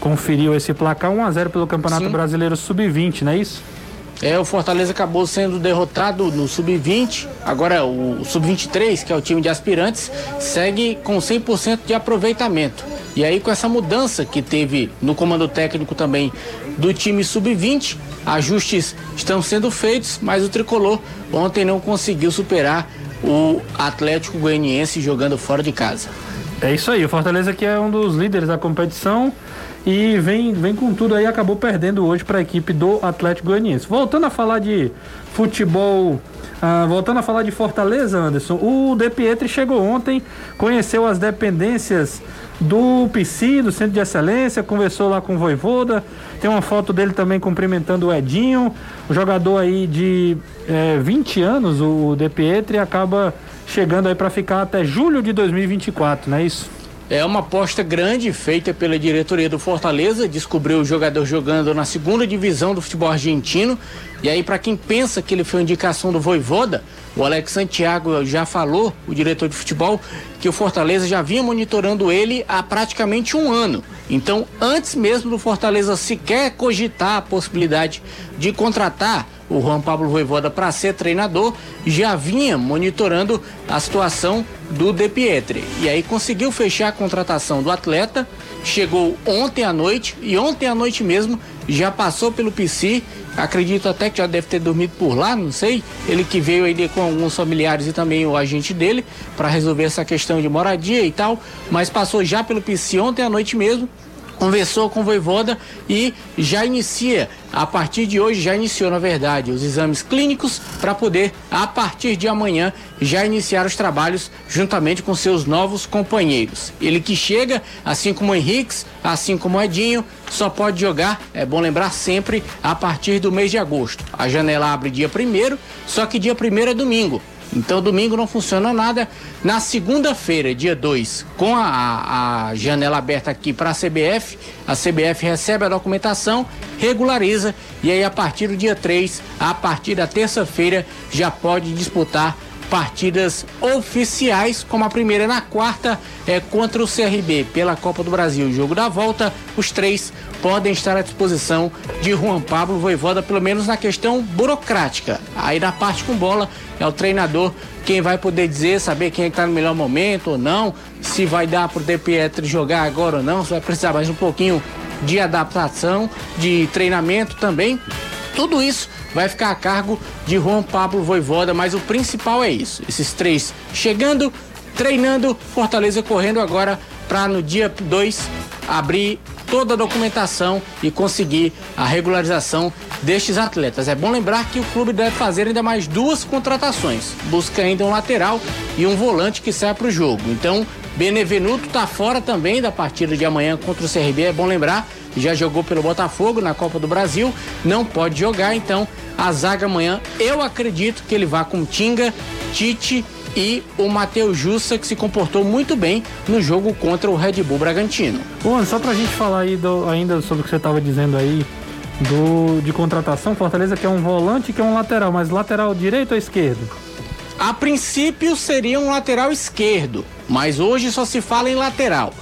conferiu esse placar. 1x0 pelo Campeonato Sim. Brasileiro Sub-20, não é isso? É, o Fortaleza acabou sendo derrotado no Sub-20. Agora o Sub-23, que é o time de aspirantes, segue com 100% de aproveitamento. E aí, com essa mudança que teve no comando técnico também do time Sub-20, ajustes estão sendo feitos, mas o tricolor ontem não conseguiu superar o Atlético Goianiense jogando fora de casa. É isso aí, o Fortaleza que é um dos líderes da competição e vem, vem com tudo aí, acabou perdendo hoje para a equipe do Atlético Goianiense. Voltando a falar de futebol, ah, voltando a falar de Fortaleza, Anderson, o De Pietri chegou ontem, conheceu as dependências do PC, do Centro de Excelência, conversou lá com o Voivoda, tem uma foto dele também cumprimentando o Edinho, o jogador aí de é, 20 anos, o De Pietri, acaba chegando aí para ficar até julho de 2024, não é isso? É uma aposta grande feita pela diretoria do Fortaleza, descobriu o jogador jogando na segunda divisão do futebol argentino. E aí, para quem pensa que ele foi indicação do Voivoda, o Alex Santiago já falou, o diretor de futebol, que o Fortaleza já vinha monitorando ele há praticamente um ano. Então, antes mesmo do Fortaleza sequer cogitar a possibilidade de contratar o Juan Pablo Voivoda para ser treinador, já vinha monitorando a situação do De Pietri. E aí conseguiu fechar a contratação do atleta, chegou ontem à noite e ontem à noite mesmo já passou pelo PC, acredito até que já deve ter dormido por lá, não sei. Ele que veio aí com alguns familiares e também o agente dele para resolver essa questão de moradia e tal, mas passou já pelo PC ontem à noite mesmo conversou com o Voivoda e já inicia, a partir de hoje, já iniciou, na verdade, os exames clínicos para poder, a partir de amanhã, já iniciar os trabalhos juntamente com seus novos companheiros. Ele que chega, assim como o Henriques, assim como o Edinho, só pode jogar, é bom lembrar sempre, a partir do mês de agosto. A janela abre dia primeiro, só que dia primeiro é domingo. Então domingo não funciona nada. Na segunda-feira, dia 2, com a, a janela aberta aqui para a CBF, a CBF recebe a documentação, regulariza e aí a partir do dia 3, a partir da terça-feira, já pode disputar partidas oficiais, como a primeira na quarta é contra o CRB pela Copa do Brasil. Jogo da volta, os três podem estar à disposição de Juan Pablo Voivoda, pelo menos na questão burocrática. Aí na parte com bola é o treinador quem vai poder dizer, saber quem é está no melhor momento ou não, se vai dar para o De Pietro jogar agora ou não, se vai precisar mais um pouquinho de adaptação, de treinamento também. Tudo isso vai ficar a cargo de Juan Pablo Voivoda, mas o principal é isso. Esses três chegando, treinando, Fortaleza correndo agora para no dia 2 abrir toda a documentação e conseguir a regularização destes atletas. É bom lembrar que o clube deve fazer ainda mais duas contratações. Busca ainda um lateral e um volante que saia para o jogo. Então, Benevenuto está fora também da partida de amanhã contra o CRB. É bom lembrar, já jogou pelo Botafogo na Copa do Brasil, não pode jogar, então a zaga amanhã, eu acredito que ele vá com Tinga, Tite e o Matheus Jussa, que se comportou muito bem no jogo contra o Red Bull Bragantino. Bom, só pra gente falar aí do, ainda sobre o que você estava dizendo aí do, de contratação, Fortaleza que é um volante que é um lateral, mas lateral direito ou esquerdo? A princípio seria um lateral esquerdo, mas hoje só se fala em lateral.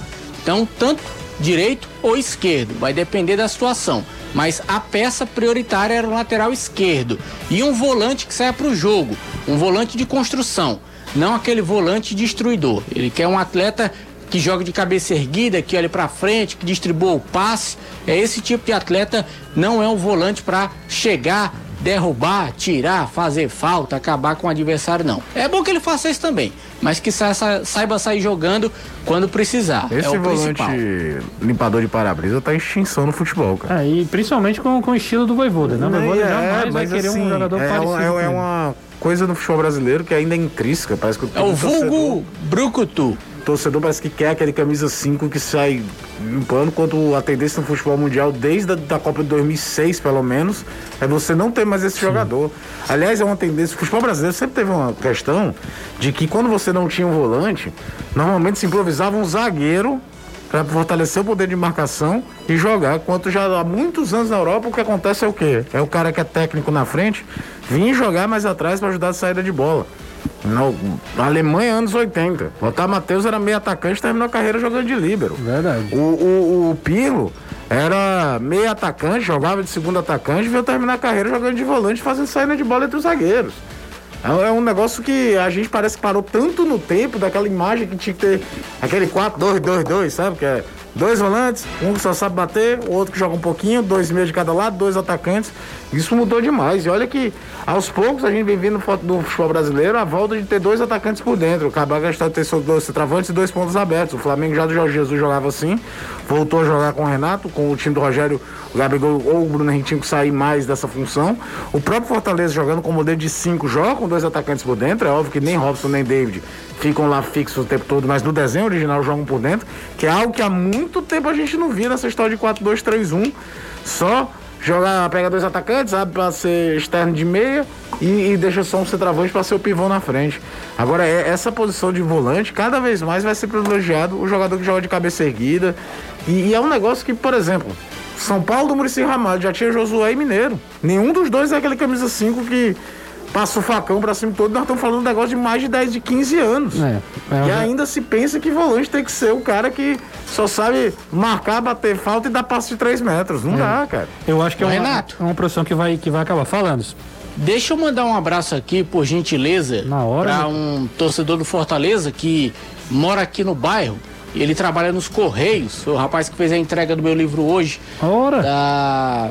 Então, tanto direito ou esquerdo, vai depender da situação. Mas a peça prioritária era o lateral esquerdo e um volante que saia para o jogo, um volante de construção não aquele volante destruidor. Ele quer um atleta que joga de cabeça erguida, que olha para frente, que distribua o passe. É esse tipo de atleta, não é um volante para chegar derrubar, tirar, fazer falta, acabar com o adversário, não. É bom que ele faça isso também, mas que sa saiba sair jogando quando precisar. Esse é o volante principal. limpador de para-brisa tá em extinção no futebol, cara. É, e principalmente com, com o estilo do Voivoda, né? O Voivoda É, jamais vai querer assim, um jogador é, parecido. é, é uma coisa no futebol brasileiro que ainda é intrínseca. Parece que É o vulgo Brucutu. Torcedor parece que quer aquele camisa 5 que sai limpando, quanto a tendência no futebol mundial, desde a da Copa de 2006, pelo menos, é você não ter mais esse jogador. Aliás, é uma tendência. O futebol brasileiro sempre teve uma questão de que quando você não tinha um volante, normalmente se improvisava um zagueiro para fortalecer o poder de marcação e jogar. Enquanto já há muitos anos na Europa, o que acontece é o quê? É o cara que é técnico na frente vir jogar mais atrás para ajudar a saída de bola. No, na Alemanha, anos 80. Lothar Matheus era meio atacante e terminou a carreira jogando de líbero. Verdade. O, o, o Pirlo era meio atacante, jogava de segundo atacante, veio terminar a carreira jogando de volante, fazendo saída de bola entre os zagueiros. É é um negócio que a gente parece que parou tanto no tempo daquela imagem que tinha que ter aquele 4-2-2-2, sabe? Que é dois volantes, um que só sabe bater, o outro que joga um pouquinho, dois meios de cada lado, dois atacantes. Isso mudou demais. E olha que aos poucos a gente vem vendo do futebol brasileiro a volta de ter dois atacantes por dentro. O Cabral gastou ter dois travantes e dois pontos abertos. O Flamengo já do Jorge Jesus jogava assim, voltou a jogar com o Renato, com o time do Rogério, o Gabigol ou o Bruno Henrique tinham que sair mais dessa função. O próprio Fortaleza jogando com modelo de cinco joga com dois atacantes por dentro. É óbvio que nem Robson nem David ficam lá fixos o tempo todo, mas no desenho original jogam por dentro, que é algo que há muito tempo a gente não via nessa história de 4-2-3-1. Só jogar, pega dois atacantes, abre para ser externo de meia e, e deixa só um centroavante para ser o pivô na frente. Agora, é, essa posição de volante, cada vez mais vai ser privilegiado o jogador que joga de cabeça erguida. E, e é um negócio que, por exemplo, São Paulo do Muricy Ramalho já tinha Josué e Mineiro. Nenhum dos dois é aquele camisa 5 que passa o facão pra cima todo. Nós estamos falando de um negócio de mais de 10, de 15 anos. É, é, e é. ainda se pensa que volante tem que ser o cara que só sabe marcar, bater falta e dar passo de 3 metros. Não dá, cara. Eu acho que é uma, Renato. é uma profissão que vai, que vai acabar falando. Deixa eu mandar um abraço aqui, por gentileza, Na hora, para né? um torcedor do Fortaleza que mora aqui no bairro. Ele trabalha nos Correios. Foi o rapaz que fez a entrega do meu livro hoje. Ora, Da.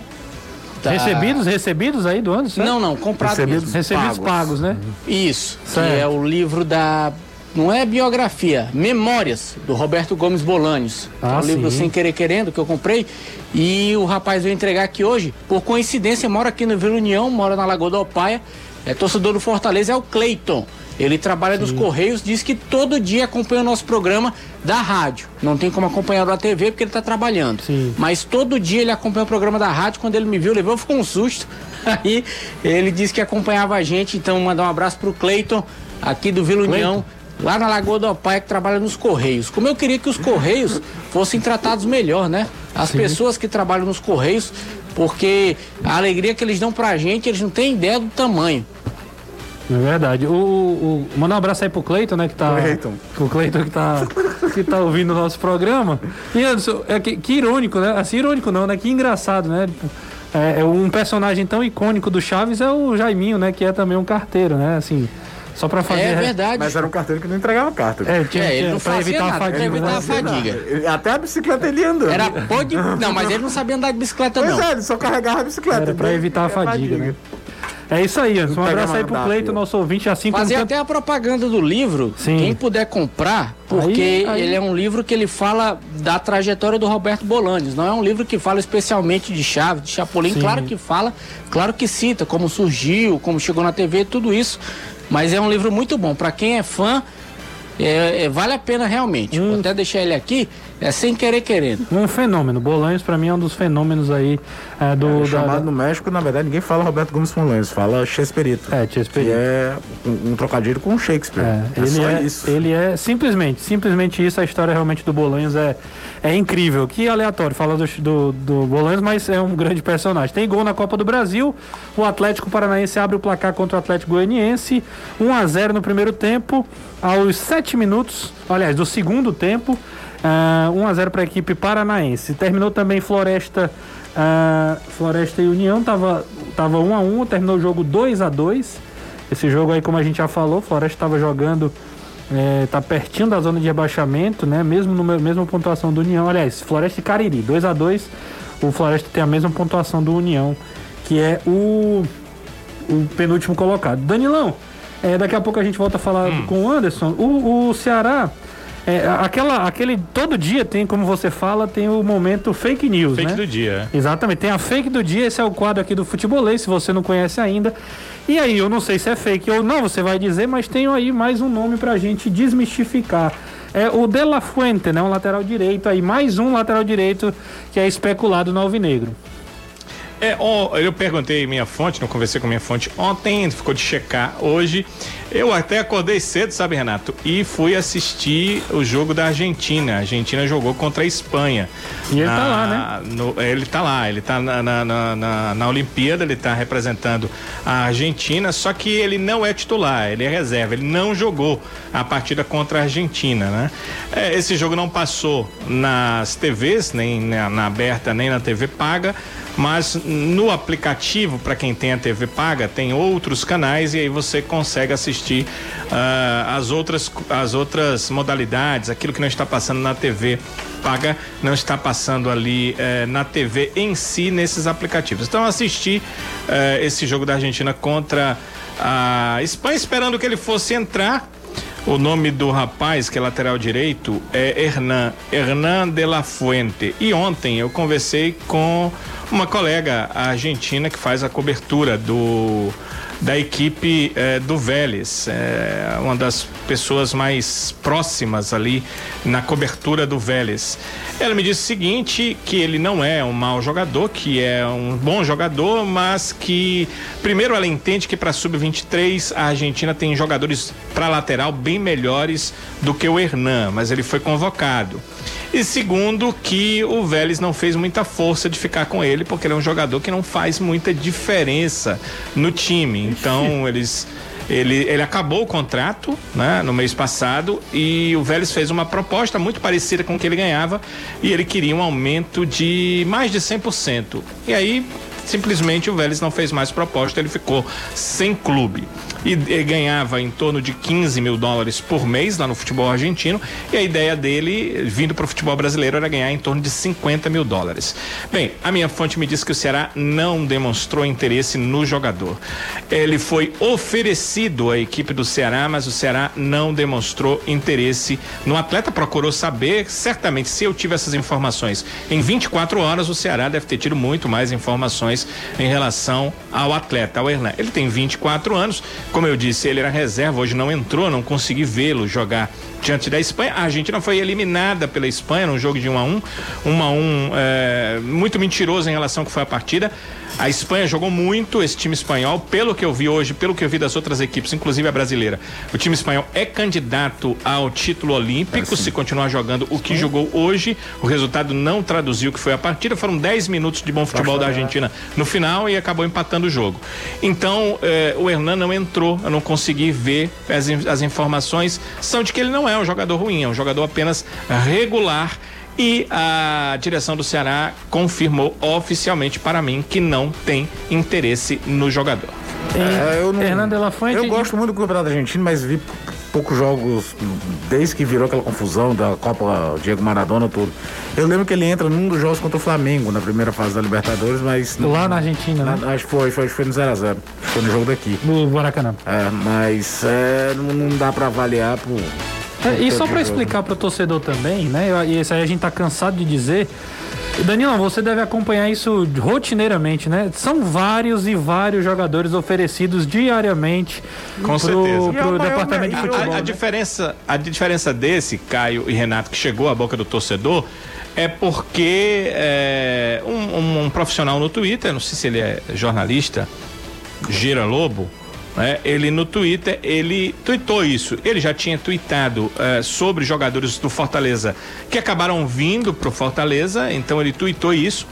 Da- recebidos, recebidos aí do ano, certo? Não, não, comprado Recebidos- mesmo, Recebidos pagos, né? Isso, Certo. que é o livro da. Não é biografia, Memórias, do Roberto Gomes Bolaños. Ah, é um livro sim. sem querer querendo que eu comprei. E o rapaz veio entregar aqui hoje. Por coincidência, mora aqui no Vila União, mora na Lagoa da Opaia. É torcedor do Fortaleza, é o Cleiton. Ele trabalha nos Correios, diz que todo dia acompanha o nosso programa da rádio. Não tem como acompanhar da TV porque ele está trabalhando. Sim. Mas todo dia ele acompanha o programa da rádio. Quando ele me viu, levou, ficou um susto. (laughs) Aí ele disse que acompanhava a gente. Então, mandar um abraço pro Cleiton, aqui do Vila União, lá na Lagoa do Opaia, que trabalha nos Correios. Como eu queria que os Correios fossem tratados melhor, né? As pessoas que trabalham nos Correios, porque a alegria que eles dão pra gente, eles não têm ideia do tamanho. É verdade. O, o, manda um abraço aí pro Cleiton, né? Que tá. Cleiton. O Cleiton que tá, que tá ouvindo o nosso programa. E Anderson, é que, que irônico, né? Assim, irônico não, né? Que engraçado, né? É, é um personagem tão icônico do Chaves é o Jaiminho, né? Que é também um carteiro, né? Assim, só pra fazer. É verdade. Mas era um carteiro que não entregava carta. É, tinha, É, ele tinha- não pra fazia evitar a nada, pra fadiga. evitar né? a fadiga. Ele- Até a bicicleta ele andando. Era pode. Não, mas ele não sabia andar de bicicleta, Pois não. é, ele só carregava a bicicleta. Era pra evitar a É fadiga, né? É isso aí, Anderson. Um abraço aí pro dá, nosso ouvinte, assim Fazer até a propaganda do livro, Sim. quem puder comprar, porque Aí- aí- ele é um livro que ele fala da trajetória do Roberto Bolanes. Não é um livro que fala especialmente de Chaves, de Chapolin. Sim. Claro que fala, claro que cita como surgiu, como chegou na TV, tudo isso. Mas é um livro muito bom. Para quem é fã, é- é- vale a pena realmente. Hum. Vou até deixar ele aqui, é sem querer querendo. Um fenômeno. Bolanhos, pra mim, é um dos fenômenos aí é, do. O da- chamado da- no México, na verdade, ninguém fala Roberto Gomes Fonlães, fala Chesperito. É, Chesperito. Que é um, um trocadilho com Shakespeare. É, É, ele, só é, isso. ele é simplesmente, simplesmente isso. A história realmente do Bolanhos é, é incrível. Que aleatório falar do, do, do Bolanhos, mas é um grande personagem. Tem gol na Copa do Brasil. O Atlético Paranaense abre o placar contra o Atlético Goianiense. 1 a 0 no primeiro tempo. Aos 7 minutos, aliás, do segundo tempo, ah, 1 a 0 para a equipe paranaense. Terminou também Floresta, ah, Floresta e União. Tava, tava 1 a 1 terminou o jogo 2 a 2 Esse jogo aí, como a gente já falou, Floresta estava jogando é, tá pertinho da zona de rebaixamento, né? Mesmo no mesma pontuação do União. Aliás, Floresta e Cariri, 2 a 2 O Floresta tem a mesma pontuação do União, que é o o penúltimo colocado. Danilão, é, daqui a pouco a gente volta a falar Hum. com o Anderson. O, o Ceará, é, aquela, aquele, todo dia tem, como você fala, tem o momento fake news, Fake né? do dia. Exatamente, tem a fake do dia, esse é o quadro aqui do Futebolês, se você não conhece ainda. E aí, eu não sei se é fake ou não, você vai dizer, mas tenho aí mais um nome pra gente desmistificar. É o De La Fuente, né? Um lateral direito aí, mais um lateral direito que é especulado no Alvinegro. É, eu perguntei minha fonte, não conversei com minha fonte ontem, ficou de checar hoje. Eu até acordei cedo, sabe, Renato? E fui assistir o jogo da Argentina. A Argentina jogou contra a Espanha. E ele tá lá, né? no- ele tá lá, ele tá na, na, na, na- na Olimpíada, ele tá representando a Argentina, só que ele não é titular, ele é reserva, ele não jogou a partida contra a Argentina, né? É, esse jogo não passou nas TVs, nem na, na aberta, nem na TV paga, mas no aplicativo, para quem tem a TV paga, tem outros canais e aí você consegue assistir ah, as, outras, as outras modalidades, aquilo que não está passando na TV paga, não está passando ali eh, na TV em si, nesses aplicativos. Então, eu assisti eh, esse jogo da Argentina contra a Espanha, esperando que ele fosse entrar. O nome do rapaz, que é lateral direito, é Hernan, Hernan de la Fuente. E ontem eu conversei com uma colega argentina que faz a cobertura do da equipe eh, do Vélez, é uma das pessoas mais próximas ali na cobertura do Vélez. Ela me disse o seguinte, que ele não é um mau jogador, que é um bom jogador, mas que primeiro ela entende que para sub-23 a Argentina tem jogadores para lateral bem melhores do que o Hernan, mas ele foi convocado. E segundo, que o Vélez não fez muita força de ficar com ele, porque ele é um jogador que não faz muita diferença no time. Então, eles. Ele, ele acabou o contrato né, no mês passado e o Vélez fez uma proposta muito parecida com o que ele ganhava e ele queria um aumento de mais de 100%. E aí, simplesmente, o Vélez não fez mais proposta, ele ficou sem clube. E, e ganhava em torno de 15 mil dólares por mês lá no futebol argentino e a ideia dele, vindo para o futebol brasileiro, era ganhar em torno de 50 mil dólares. Bem, a minha fonte me disse que o Ceará não demonstrou interesse no jogador. Ele foi oferecido à equipe do Ceará, mas o Ceará não demonstrou interesse no atleta. Procurou saber, certamente, se eu tive essas informações em 24 horas, o Ceará deve ter tido muito mais informações em relação ao atleta, ao Hernan. Ele tem 24 anos, como eu disse, ele era reserva, hoje não entrou, não consegui vê-lo jogar diante da Espanha. A Argentina foi eliminada pela Espanha num jogo de 1 a 1 1 a 1 é, muito mentiroso em relação ao que foi a partida. A Espanha jogou muito, esse time espanhol, pelo que eu vi hoje, pelo que eu vi das outras equipes, inclusive a brasileira. O time espanhol é candidato ao título olímpico, se continuar jogando o que jogou hoje. O resultado não traduziu o que foi a partida. Foram 10 minutos de bom futebol da Argentina no final e acabou empatando o jogo. Então, eh, o Hernan não entrou, eu não consegui ver as, as informações. São de que ele não é um jogador ruim, é um jogador apenas regular. E a direção do Ceará confirmou oficialmente para mim que não tem interesse no jogador. É, eu não, la Fuente Eu gosto muito do Campeonato Argentino, mas vi poucos jogos desde que virou aquela confusão da Copa Diego Maradona tudo. Eu lembro que ele entra num dos jogos contra o Flamengo na primeira fase da Libertadores, mas Lá na Argentina, né? Na- acho que foi, foi, acho que foi no 0 a 0 Acho que foi no jogo daqui. No Maracanã. É, mas é, não, não dá pra avaliar por. É, e só jogo. explicar pro torcedor também, né? E isso aí a gente tá cansado de dizer. Danilo, você deve acompanhar isso rotineiramente, né? São vários e vários jogadores oferecidos diariamente Com pro, certeza. O pro maior departamento de futebol. A, a né? diferença, a diferença desse, Caio e Renato, que chegou à boca do torcedor, é porque é, um, um- um profissional no Twitter, não sei se ele é jornalista, Gira Lobo, né, ele no Twitter, ele tweetou isso. Ele já tinha tweetado eh, sobre jogadores do Fortaleza que acabaram vindo pro Fortaleza, então ele tweetou isso.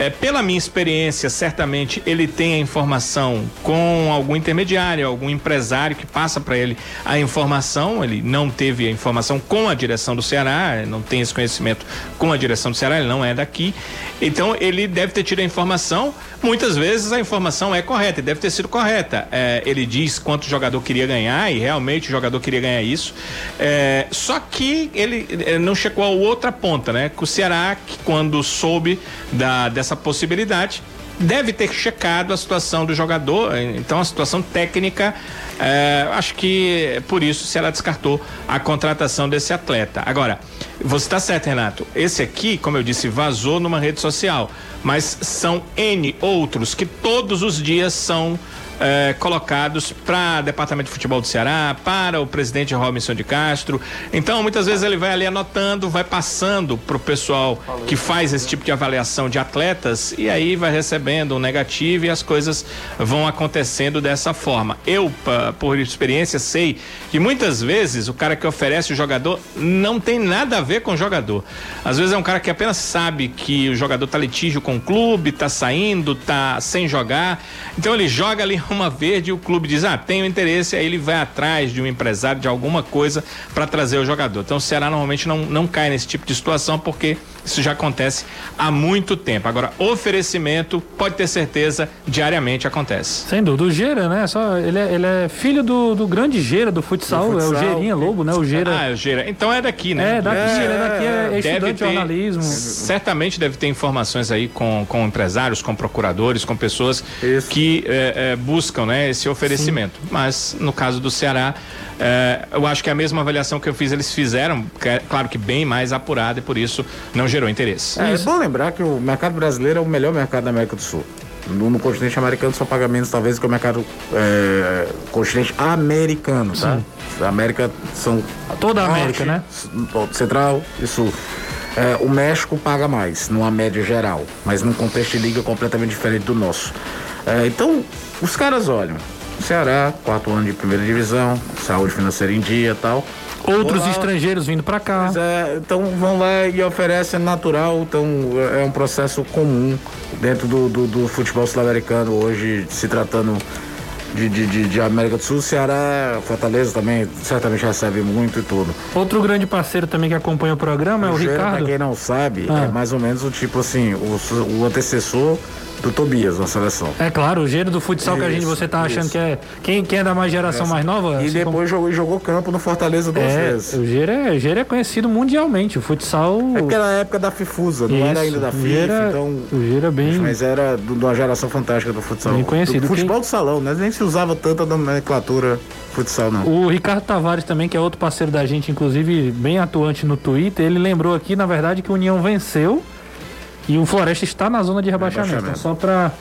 É, pela minha experiência, certamente ele tem a informação com algum intermediário, algum empresário que passa para ele a informação. Ele não teve a informação com a direção do Ceará, não tem esse conhecimento com a direção do Ceará, ele não é daqui. Então ele deve ter tido a informação. Muitas vezes a informação é correta, e deve ter sido correta. É, ele diz quanto o jogador queria ganhar e realmente o jogador queria ganhar isso. É, só que ele eh, não chegou a outra ponta, né? Que o Ceará, que quando soube da, dessa essa possibilidade, deve ter checado a situação do jogador, então a situação técnica, é, acho que por isso se ela descartou a contratação desse atleta. Agora, você está certo, Renato. Esse aqui, como eu disse, vazou numa rede social, mas são N outros que todos os dias são eh, colocados para Departamento de Futebol do Ceará, para o presidente Robinson de Castro. Então, muitas vezes ele vai ali anotando, vai passando para o pessoal que faz esse tipo de avaliação de atletas e aí vai recebendo um negativo e as coisas vão acontecendo dessa forma. Eu, por experiência, sei que muitas vezes o cara que oferece o jogador não tem nada a ver com o jogador. Às vezes é um cara que apenas sabe que o jogador tá litígio com o clube, tá saindo, tá sem jogar. Então ele joga ali uma verde e o clube diz: ah, tenho interesse, aí ele vai atrás de um empresário, de alguma coisa para trazer o jogador. Então o Ceará normalmente não, não cai nesse tipo de situação porque isso já acontece há muito tempo. Agora, oferecimento, pode ter certeza, diariamente acontece. Sem dúvida. O Gera, né? Só, ele, é, ele é filho do, do grande Gera do futsal, do futsal, é o Gerinha Lobo, né? O Gera. Ah, é o Gera. Então é daqui, né? É, daqui, é, ele é daqui, é, é estudante de jornalismo. Certamente deve ter informações aí com, com empresários, com procuradores, com pessoas Isso. que é, é, buscam né, esse oferecimento. Sim. Mas no caso do Ceará, é, eu acho que a mesma avaliação que eu fiz, eles fizeram, claro que bem mais apurada e por isso não gerou interesse. É, é bom lembrar que o mercado brasileiro é o melhor mercado da América do Sul. No, no continente americano são pagamentos talvez que o mercado é, continente americano, tá? Sim. América são toda a América, né? Central e Sul. É, o México paga mais, numa média geral, mas num contexto de liga completamente diferente do nosso. É, então, os caras olham, Ceará, quarto ano de primeira divisão, saúde financeira em dia tal. Outros estrangeiros vindo para cá. É, então vão lá e oferecem natural, então é um processo comum dentro do, do, do futebol sul-americano hoje, se tratando de, de, de, América do Sul, Ceará, Fortaleza também certamente recebe muito e tudo. Outro grande parceiro também que acompanha o programa é o, o Ricardo. Pra quem não sabe, ah. é mais ou menos o tipo assim, o, o antecessor do Tobias na seleção. É claro, o gênero do futsal isso, que a gente você tá achando isso. que é quem, quem é da mais geração mais nova. E assim depois como... jogou, jogou campo no Fortaleza duas é, vezes. O gênero é, o é conhecido mundialmente, o futsal. É aquela época da Fifusa, não isso, era ainda da FIFA, Gera, então. O Gera é bem. Mas era de uma geração fantástica do futsal. Bem conhecido. Do futebol quem... do salão, né? Nem se usava tanto a nomenclatura futsal, não. O Ricardo Tavares também, que é outro parceiro da gente, inclusive bem atuante no Twitter, ele lembrou aqui, na verdade, que o União venceu. E o Floresta está na zona de rebaixamento. rebaixamento. Então, só para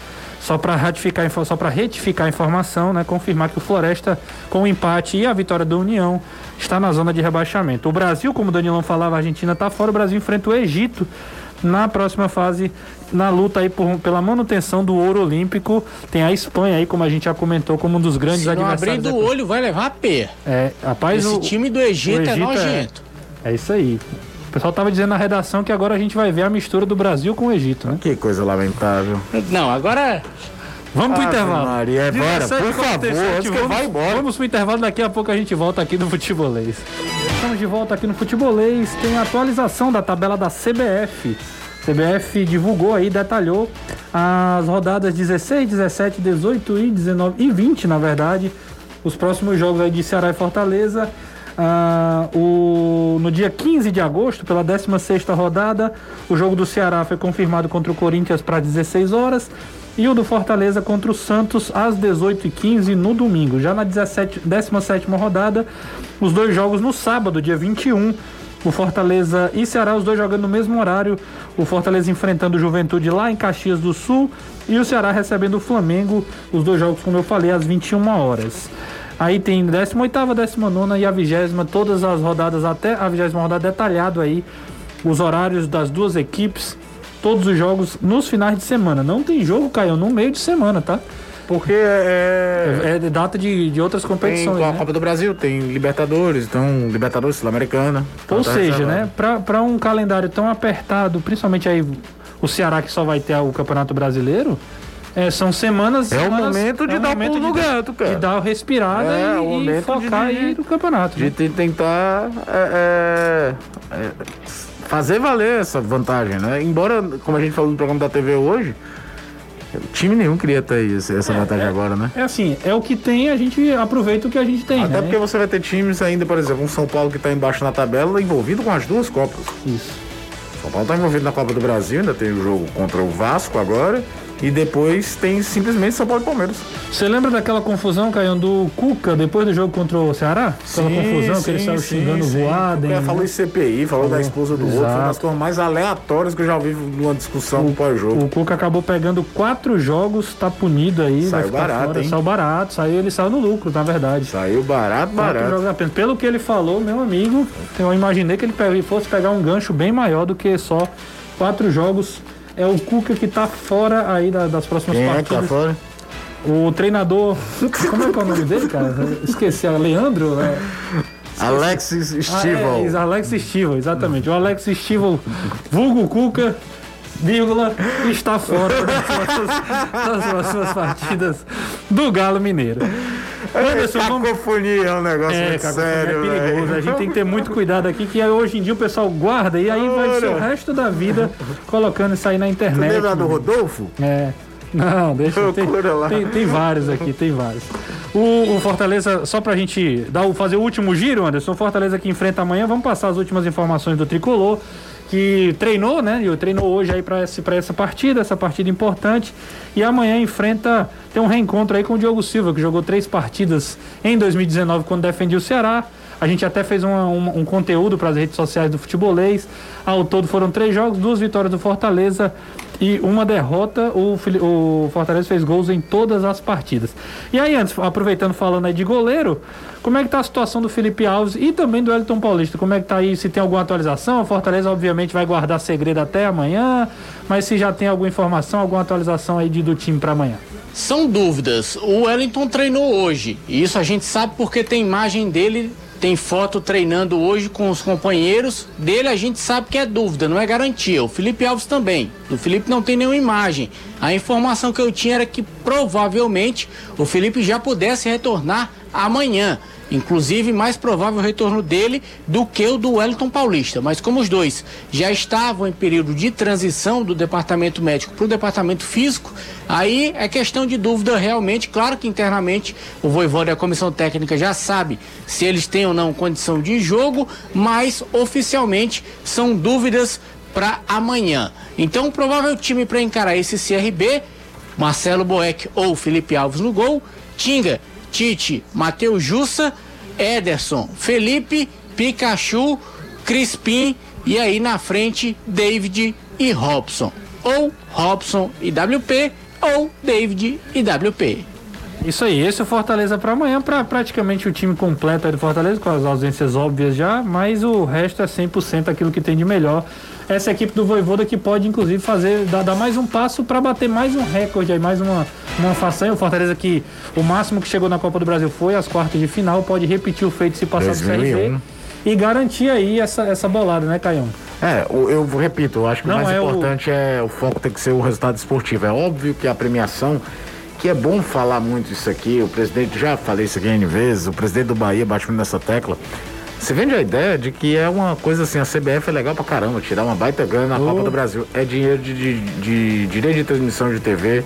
só para ratificar, só para retificar a informação, né, confirmar que o Floresta, com o empate e a vitória da União, está na zona de rebaixamento. O Brasil, como o Danilão falava, a Argentina está fora, o Brasil enfrenta o Egito na próxima fase, na luta aí por, pela manutenção do ouro olímpico. Tem a Espanha aí, como a gente já comentou, como um dos grandes Se adversários. Abrindo o olho, vai levar a pé. É, rapaz, Esse o, time do Egito, é Egito é nojento. É, é isso aí. O pessoal tava dizendo na redação que agora a gente vai ver a mistura do Brasil com o Egito, né? Que coisa lamentável. Não, agora. Vamos pro intervalo. Maria, é bora, por favor, antes que vai embora. Vamos pro intervalo, daqui a pouco a gente volta aqui no Futebolês. Estamos de volta aqui no Futebolês, tem a atualização da tabela da CBF. CBF divulgou aí, detalhou as rodadas 16, 17, 18 e 19 e 20, na verdade. Os próximos jogos aí de Ceará e Fortaleza ah, o, no dia 15 de agosto, pela 16 rodada, o jogo do Ceará foi confirmado contra o Corinthians para 16 horas e o do Fortaleza contra o Santos às 18h15 no domingo. Já na 17, 17 rodada, os dois jogos no sábado, dia 21. O Fortaleza e Ceará, os dois jogando no mesmo horário. O Fortaleza enfrentando o Juventude lá em Caxias do Sul e o Ceará recebendo o Flamengo. Os dois jogos, como eu falei, às 21 horas. Aí tem 18ª, 19 e a 20 todas as rodadas até a 20 rodada detalhado aí os horários das duas equipes, todos os jogos nos finais de semana. Não tem jogo, caiu no meio de semana, tá? Porque é, é, é data de, de outras competições. Tem a né? Copa do Brasil, tem Libertadores, então Libertadores Sul-Americana. Ou tá seja, né, para um calendário tão apertado, principalmente aí o Ceará que só vai ter o Campeonato Brasileiro, é, são semanas. É o momento de é dar momento pulo no gato, cara. De dar uma respirada é, e, e focar de, aí no campeonato. De né? tentar é, é, é, fazer valer essa vantagem, né? Embora, como a gente falou no programa da TV hoje, time nenhum queria ter essa é, vantagem agora, né? É assim, é o que tem, a gente aproveita o que a gente tem. Até né? porque você vai ter times ainda, por exemplo, um São Paulo que está embaixo na tabela envolvido com as duas Copas. Isso. São Paulo está envolvido na Copa do Brasil, ainda tem o jogo contra o Vasco agora. E depois tem simplesmente São Paulo e Palmeiras. Você lembra daquela confusão, Caio, do Cuca depois do jogo contra o Ceará? Aquela Sim, confusão que sim, ele saiu xingando sim. o Voaden. É, falou em CPI, falou, da esposa do outro. Foi uma das Exato. coisas mais aleatórias que eu já ouvi numa discussão no pós-jogo. O Cuca acabou pegando quatro jogos, tá punido aí. vai Saiu barato, fora. Saiu barato, saiu, ele saiu no lucro, na verdade. Saiu barato, barato. Pelo que ele falou, meu amigo, eu imaginei que ele fosse pegar um gancho bem maior do que só quatro jogos. É o Cuca que tá fora aí da- das próximas Quem é que tá partidas. fora? O treinador. (laughs) Como é que é o nome dele, cara? Esqueci, é Leandro? É... Alexis Stival. Ah, é, Alex Stival, exatamente. O Alex Stival, vulgo Cuca, vírgula, está fora das próximas partidas do Galo Mineiro. Anderson. Cacofonia é um negócio É, cara, sério, é perigoso. velho. A gente tem que ter muito cuidado aqui, que hoje em dia o pessoal guarda e aí vai ser o resto da vida colocando isso aí na Tu internet. lembra do. Rodolfo? É. Não, deixa. Tem, Procura lá. tem, tem vários aqui, tem vários. O, o Fortaleza, só pra gente dar, fazer o último giro, Anderson, o Fortaleza que enfrenta amanhã, vamos passar as últimas informações do Tricolor, que treinou, né? E treinou hoje aí pra essa partida, essa partida importante. E amanhã enfrenta, tem um reencontro aí com o Diogo Silva, que jogou três partidas em 2019 quando defendia o Ceará. A gente até fez uma- uma- um conteúdo para as redes sociais do futebolês. Ao todo foram três jogos, duas vitórias do Fortaleza e uma derrota. O, o Fortaleza fez gols em todas as partidas. E aí, antes, aproveitando falando aí de goleiro, como é que tá a situação do Felipe Alves e também do Elton Paulista? Como é que tá aí? Se tem alguma atualização? O Fortaleza, obviamente, vai guardar segredo até amanhã, mas se já tem alguma informação, alguma atualização aí de- do time para amanhã. São dúvidas. O Wellington treinou hoje. E isso a gente sabe porque tem imagem dele, tem foto treinando hoje com os companheiros. Dele a gente sabe que é dúvida, não é garantia. O Felipe Alves também. Do Felipe não tem nenhuma imagem. A informação que eu tinha era que provavelmente o Felipe já pudesse retornar amanhã. Inclusive, mais provável o retorno dele do que o do Wellington Paulista. Mas como os dois já estavam em período de transição do departamento médico para o departamento físico, aí é questão de dúvida realmente. Claro que internamente o Voivoda e a comissão técnica já sabe se eles têm ou não condição de jogo, mas oficialmente são dúvidas para amanhã. Então, o provável time para encarar esse CRB Marcelo Boeck ou Felipe Alves no gol, Tinga, Tite, Matheus Jussa, Ederson, Felipe, Pikachu, Crispim e aí na frente David e Robson. Ou Robson e WP ou David e WP. Isso aí, esse é o Fortaleza para amanhã, para praticamente o time completo aí do Fortaleza, com as ausências óbvias já, mas o resto é 100% aquilo que tem de melhor. Essa equipe do Voivoda que pode, inclusive, fazer, dar, dar mais um passo para bater mais um recorde aí, mais uma, uma façanha. O Fortaleza que o máximo que chegou na Copa do Brasil foi as quartas de final, pode repetir o feito se passar do 2001. CRB e garantir aí essa, essa bolada, né, Caião? É, o- eu repito, eu acho que Não, o mais é o- importante é o foco tem que ser o resultado esportivo. É óbvio que a premiação, que é bom falar muito isso aqui, o presidente, já falei isso aqui N vezes, o presidente do Bahia bate muito nessa tecla. Você vende a ideia de que é uma coisa assim, a CBF é legal pra caramba, tirar uma baita grana na Copa do Brasil. É dinheiro de, de, de direito de transmissão de TV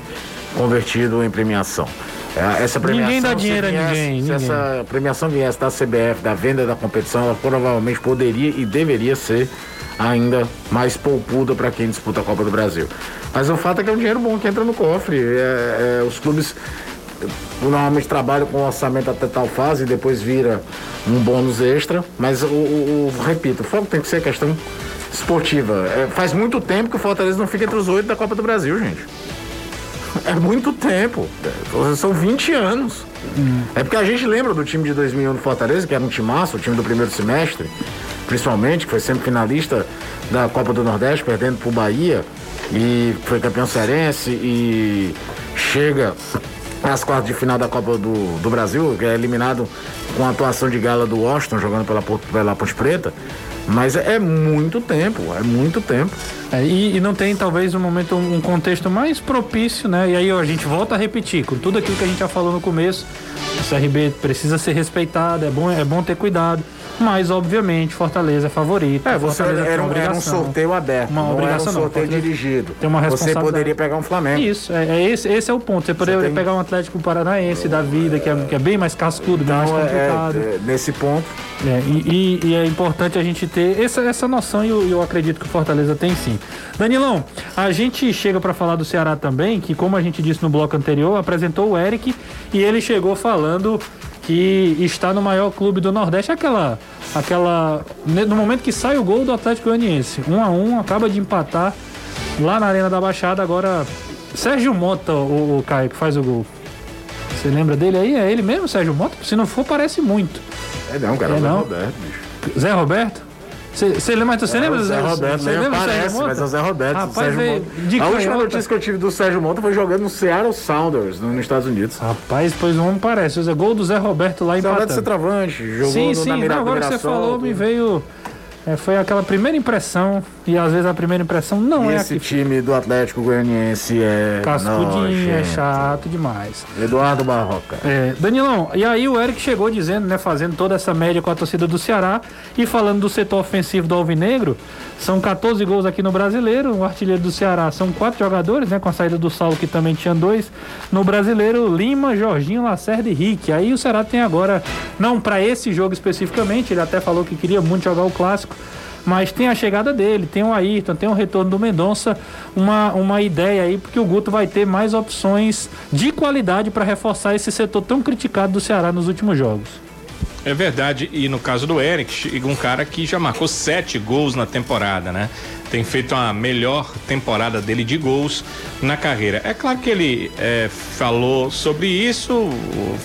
convertido em premiação. É, Essa premiação, Ninguém dá dinheiro a viesse- ninguém, Se ninguém. essa premiação viesse da CBF, da venda da competição, ela provavelmente poderia e deveria ser ainda mais poupuda para quem disputa a Copa do Brasil. Mas o fato é que é um dinheiro bom que entra no cofre. É- é, os clubes normalmente trabalham com orçamento até tal fase e depois vira um bônus extra. Mas o, o- o- repito, o foco tem que ser questão esportiva. É, faz muito tempo que o Fortaleza não fica entre os oito da Copa do Brasil, gente. É muito tempo. São 20 anos. É porque a gente lembra do time de 2001 do Fortaleza, que era um timaço, o time do primeiro semestre, principalmente, que foi sempre finalista da Copa do Nordeste, perdendo pro Bahia, e foi campeão cearense e chega às quartas de final da Copa do, do Brasil, que é eliminado com a atuação de gala do Washington, jogando pela, pela Ponte Preta. Mas é, é muito tempo, é muito tempo. É, e, e não tem talvez um momento, um contexto mais propício, né? E aí ó, a gente volta a repetir, com tudo aquilo que a gente já falou no começo, o CRB precisa ser respeitado, é bom, é bom ter cuidado, mas obviamente Fortaleza é favorito. É, você Fortaleza era, um- era um sorteio aberto, Uma não obrigação era um não, sorteio Fortaleza dirigido. tem uma Você poderia pegar um Flamengo. Isso, é, é esse, esse é o ponto. Você poderia tem- pegar um Atlético Paranaense da vida, que é, que é bem mais cascudo, bem mais Então, é, complicado. é, nesse ponto, É, e, e- e é importante a gente ter essa, essa noção e eu, eu acredito que o Fortaleza tem sim. Danilão, a gente chega para falar do Ceará também, que como a gente disse no bloco anterior, apresentou o Eric e ele chegou falando que está no maior clube do Nordeste, aquela aquela no momento que sai o gol do Atlético Goianiense, um a um, acaba de empatar lá na Arena da Baixada, agora Sérgio Mota, o, o Caio que faz o gol. Você lembra dele aí? É ele mesmo, Sérgio Mota? Se não for, parece muito. É não, cara, É é Zé não? Roberto, bicho. Zé Roberto? Você lembra, você É, lembra do Zé Roberto, Você lembra, parece, mas é o Zé Roberto. Rapaz, Sérgio de A última notícia que eu tive do Sérgio Mota foi jogando no Seattle Sounders, no- nos Estados Unidos. Rapaz, pois o homem parece. O Zé- gol do Zé Roberto lá Zé Roberto empatando. centroavante, jogou Sim, no, sim. na não, Mira, agora que você falou, me veio... é, foi aquela primeira impressão, e às vezes a primeira impressão não E é esse time do Atlético Goianiense é cascudinho, é chato demais. Eduardo Barroca. É, Danilão, e aí o Eric chegou dizendo, né, fazendo toda essa média com a torcida do Ceará e falando do setor ofensivo do Alvinegro, são 14 gols aqui no Brasileiro, o artilheiro do Ceará são quatro jogadores, né, com a saída do Saulo que também tinha dois, no Brasileiro Lima, Jorginho, Lacerda e Rick. Aí o Ceará tem agora, não para esse jogo especificamente, ele até falou que queria muito jogar o clássico, mas tem a chegada dele, tem o Ayrton, tem o retorno do Mendonça, uma, uma ideia aí, porque o Guto vai ter mais opções de qualidade para reforçar esse setor tão criticado do Ceará nos últimos jogos. É verdade, e no caso do Eric, um cara que já marcou sete gols na temporada, né? Tem feito a melhor temporada dele de gols na carreira. É claro que ele é, falou sobre isso,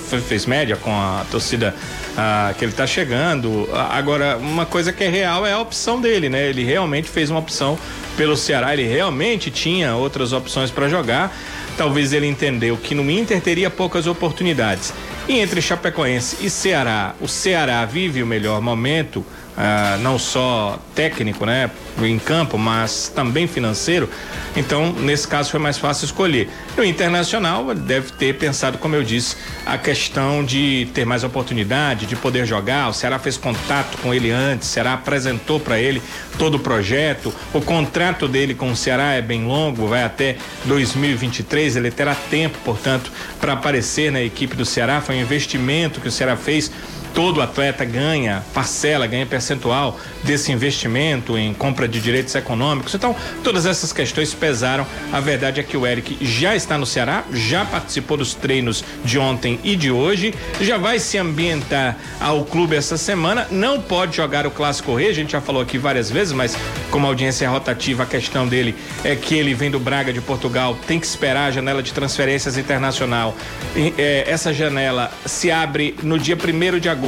fe- fez média com a torcida ah, que ele tá chegando. Agora, uma coisa que é real é a opção dele, né? Ele realmente fez uma opção pelo Ceará, ele realmente tinha outras opções para jogar. Talvez ele entendeu que no Inter teria poucas oportunidades. E entre Chapecoense e Ceará, o Ceará vive o melhor momento, ah, não só técnico, né, em campo, mas também financeiro. Então, nesse caso, foi mais fácil escolher. No Internacional, ele deve ter pensado, como eu disse, a questão de ter mais oportunidade, de poder jogar. O Ceará fez contato com ele antes, o Ceará apresentou para ele todo o projeto. O contrato dele com o Ceará é bem longo, vai até 2023. Ele terá tempo, portanto, para aparecer na equipe do Ceará. Foi um investimento que o Ceará fez. Todo atleta ganha parcela, ganha percentual desse investimento em compra de direitos econômicos. Então, todas essas questões pesaram. A verdade é que o Eric já está no Ceará, já participou dos treinos de ontem e de hoje, já vai se ambientar ao clube essa semana. Não pode jogar o Clássico Rei, a gente já falou aqui várias vezes, mas como a audiência é rotativa, a questão dele é que ele vem do Braga de Portugal, tem que esperar a janela de transferências internacional. Eh, essa janela se abre no dia 1 de agosto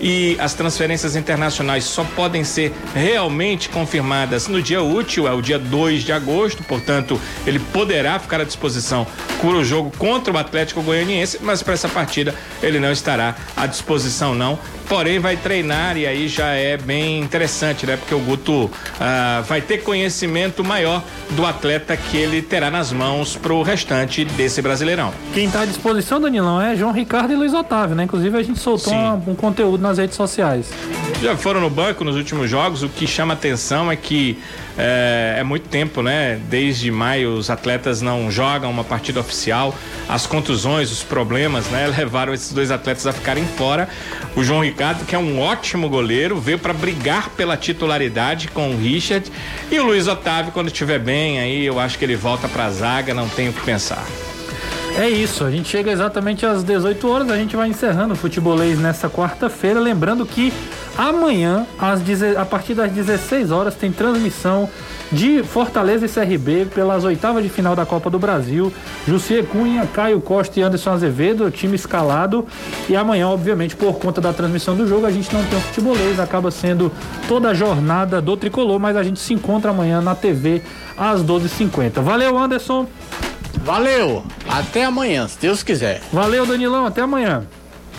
e as transferências internacionais só podem ser realmente confirmadas no dia útil, é o dia 2 de agosto, portanto, ele poderá ficar à disposição por o jogo contra o Atlético Goianiense, mas para essa partida ele não estará à disposição não, porém vai treinar e aí já é bem interessante, né? Porque o Guto ah, vai ter conhecimento maior do atleta que ele terá nas mãos pro restante desse Brasileirão. Quem está à disposição, Danilão, é João Ricardo e Luiz Otávio, né? Inclusive a gente soltou uma- um conteúdo nas redes sociais. Já foram no banco nos últimos jogos. O que chama atenção é que é, é muito tempo, né? Desde maio os atletas não jogam uma partida oficial. As contusões, os problemas, né? (laughs) Levaram esses dois atletas a ficarem fora. O João Que é um ótimo goleiro, veio para brigar pela titularidade com o Richard. E o Luiz Otávio, quando estiver bem, aí eu acho que ele volta para a zaga. Não tenho o que pensar. É isso, a gente chega exatamente às 18 horas, a gente vai encerrando o futebolês nessa quarta-feira, lembrando que amanhã, às a partir das 16 horas, tem transmissão de Fortaleza e CRB pelas oitavas de final da Copa do Brasil. Jussier Cunha, Caio Costa e Anderson Azevedo, o time escalado. E amanhã, obviamente, por conta da transmissão do jogo, a gente não tem o futebolês, acaba sendo toda a jornada do tricolor, mas a gente se encontra amanhã na TV às 12h50. Valeu, Anderson. Valeu! Até amanhã, se Deus quiser. Valeu, Danilão. Até amanhã.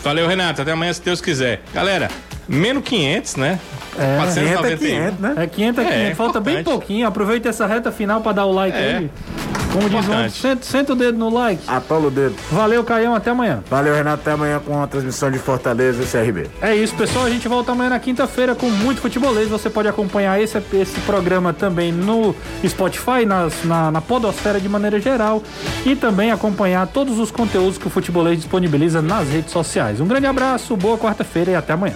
Valeu, Renato. Até amanhã, se Deus quiser. Galera, menos 500, né? É, 491. 500 é 500, né? É 500 é É, 500. Falta bem pouquinho. Aproveita essa reta final pra dar o like É. aí. Como diz o senta o dedo no like. Atola o dedo. Valeu, Caião. Até amanhã. Valeu, Renato. Até amanhã com a transmissão de Fortaleza e CRB. É isso, pessoal. A gente volta amanhã na quinta-feira com muito futebolês. Você pode acompanhar esse, esse programa também no Spotify, nas- na, na Podosfera de maneira geral. E também acompanhar todos os conteúdos que o futebolês disponibiliza nas redes sociais. Um grande abraço, boa quarta-feira e até amanhã.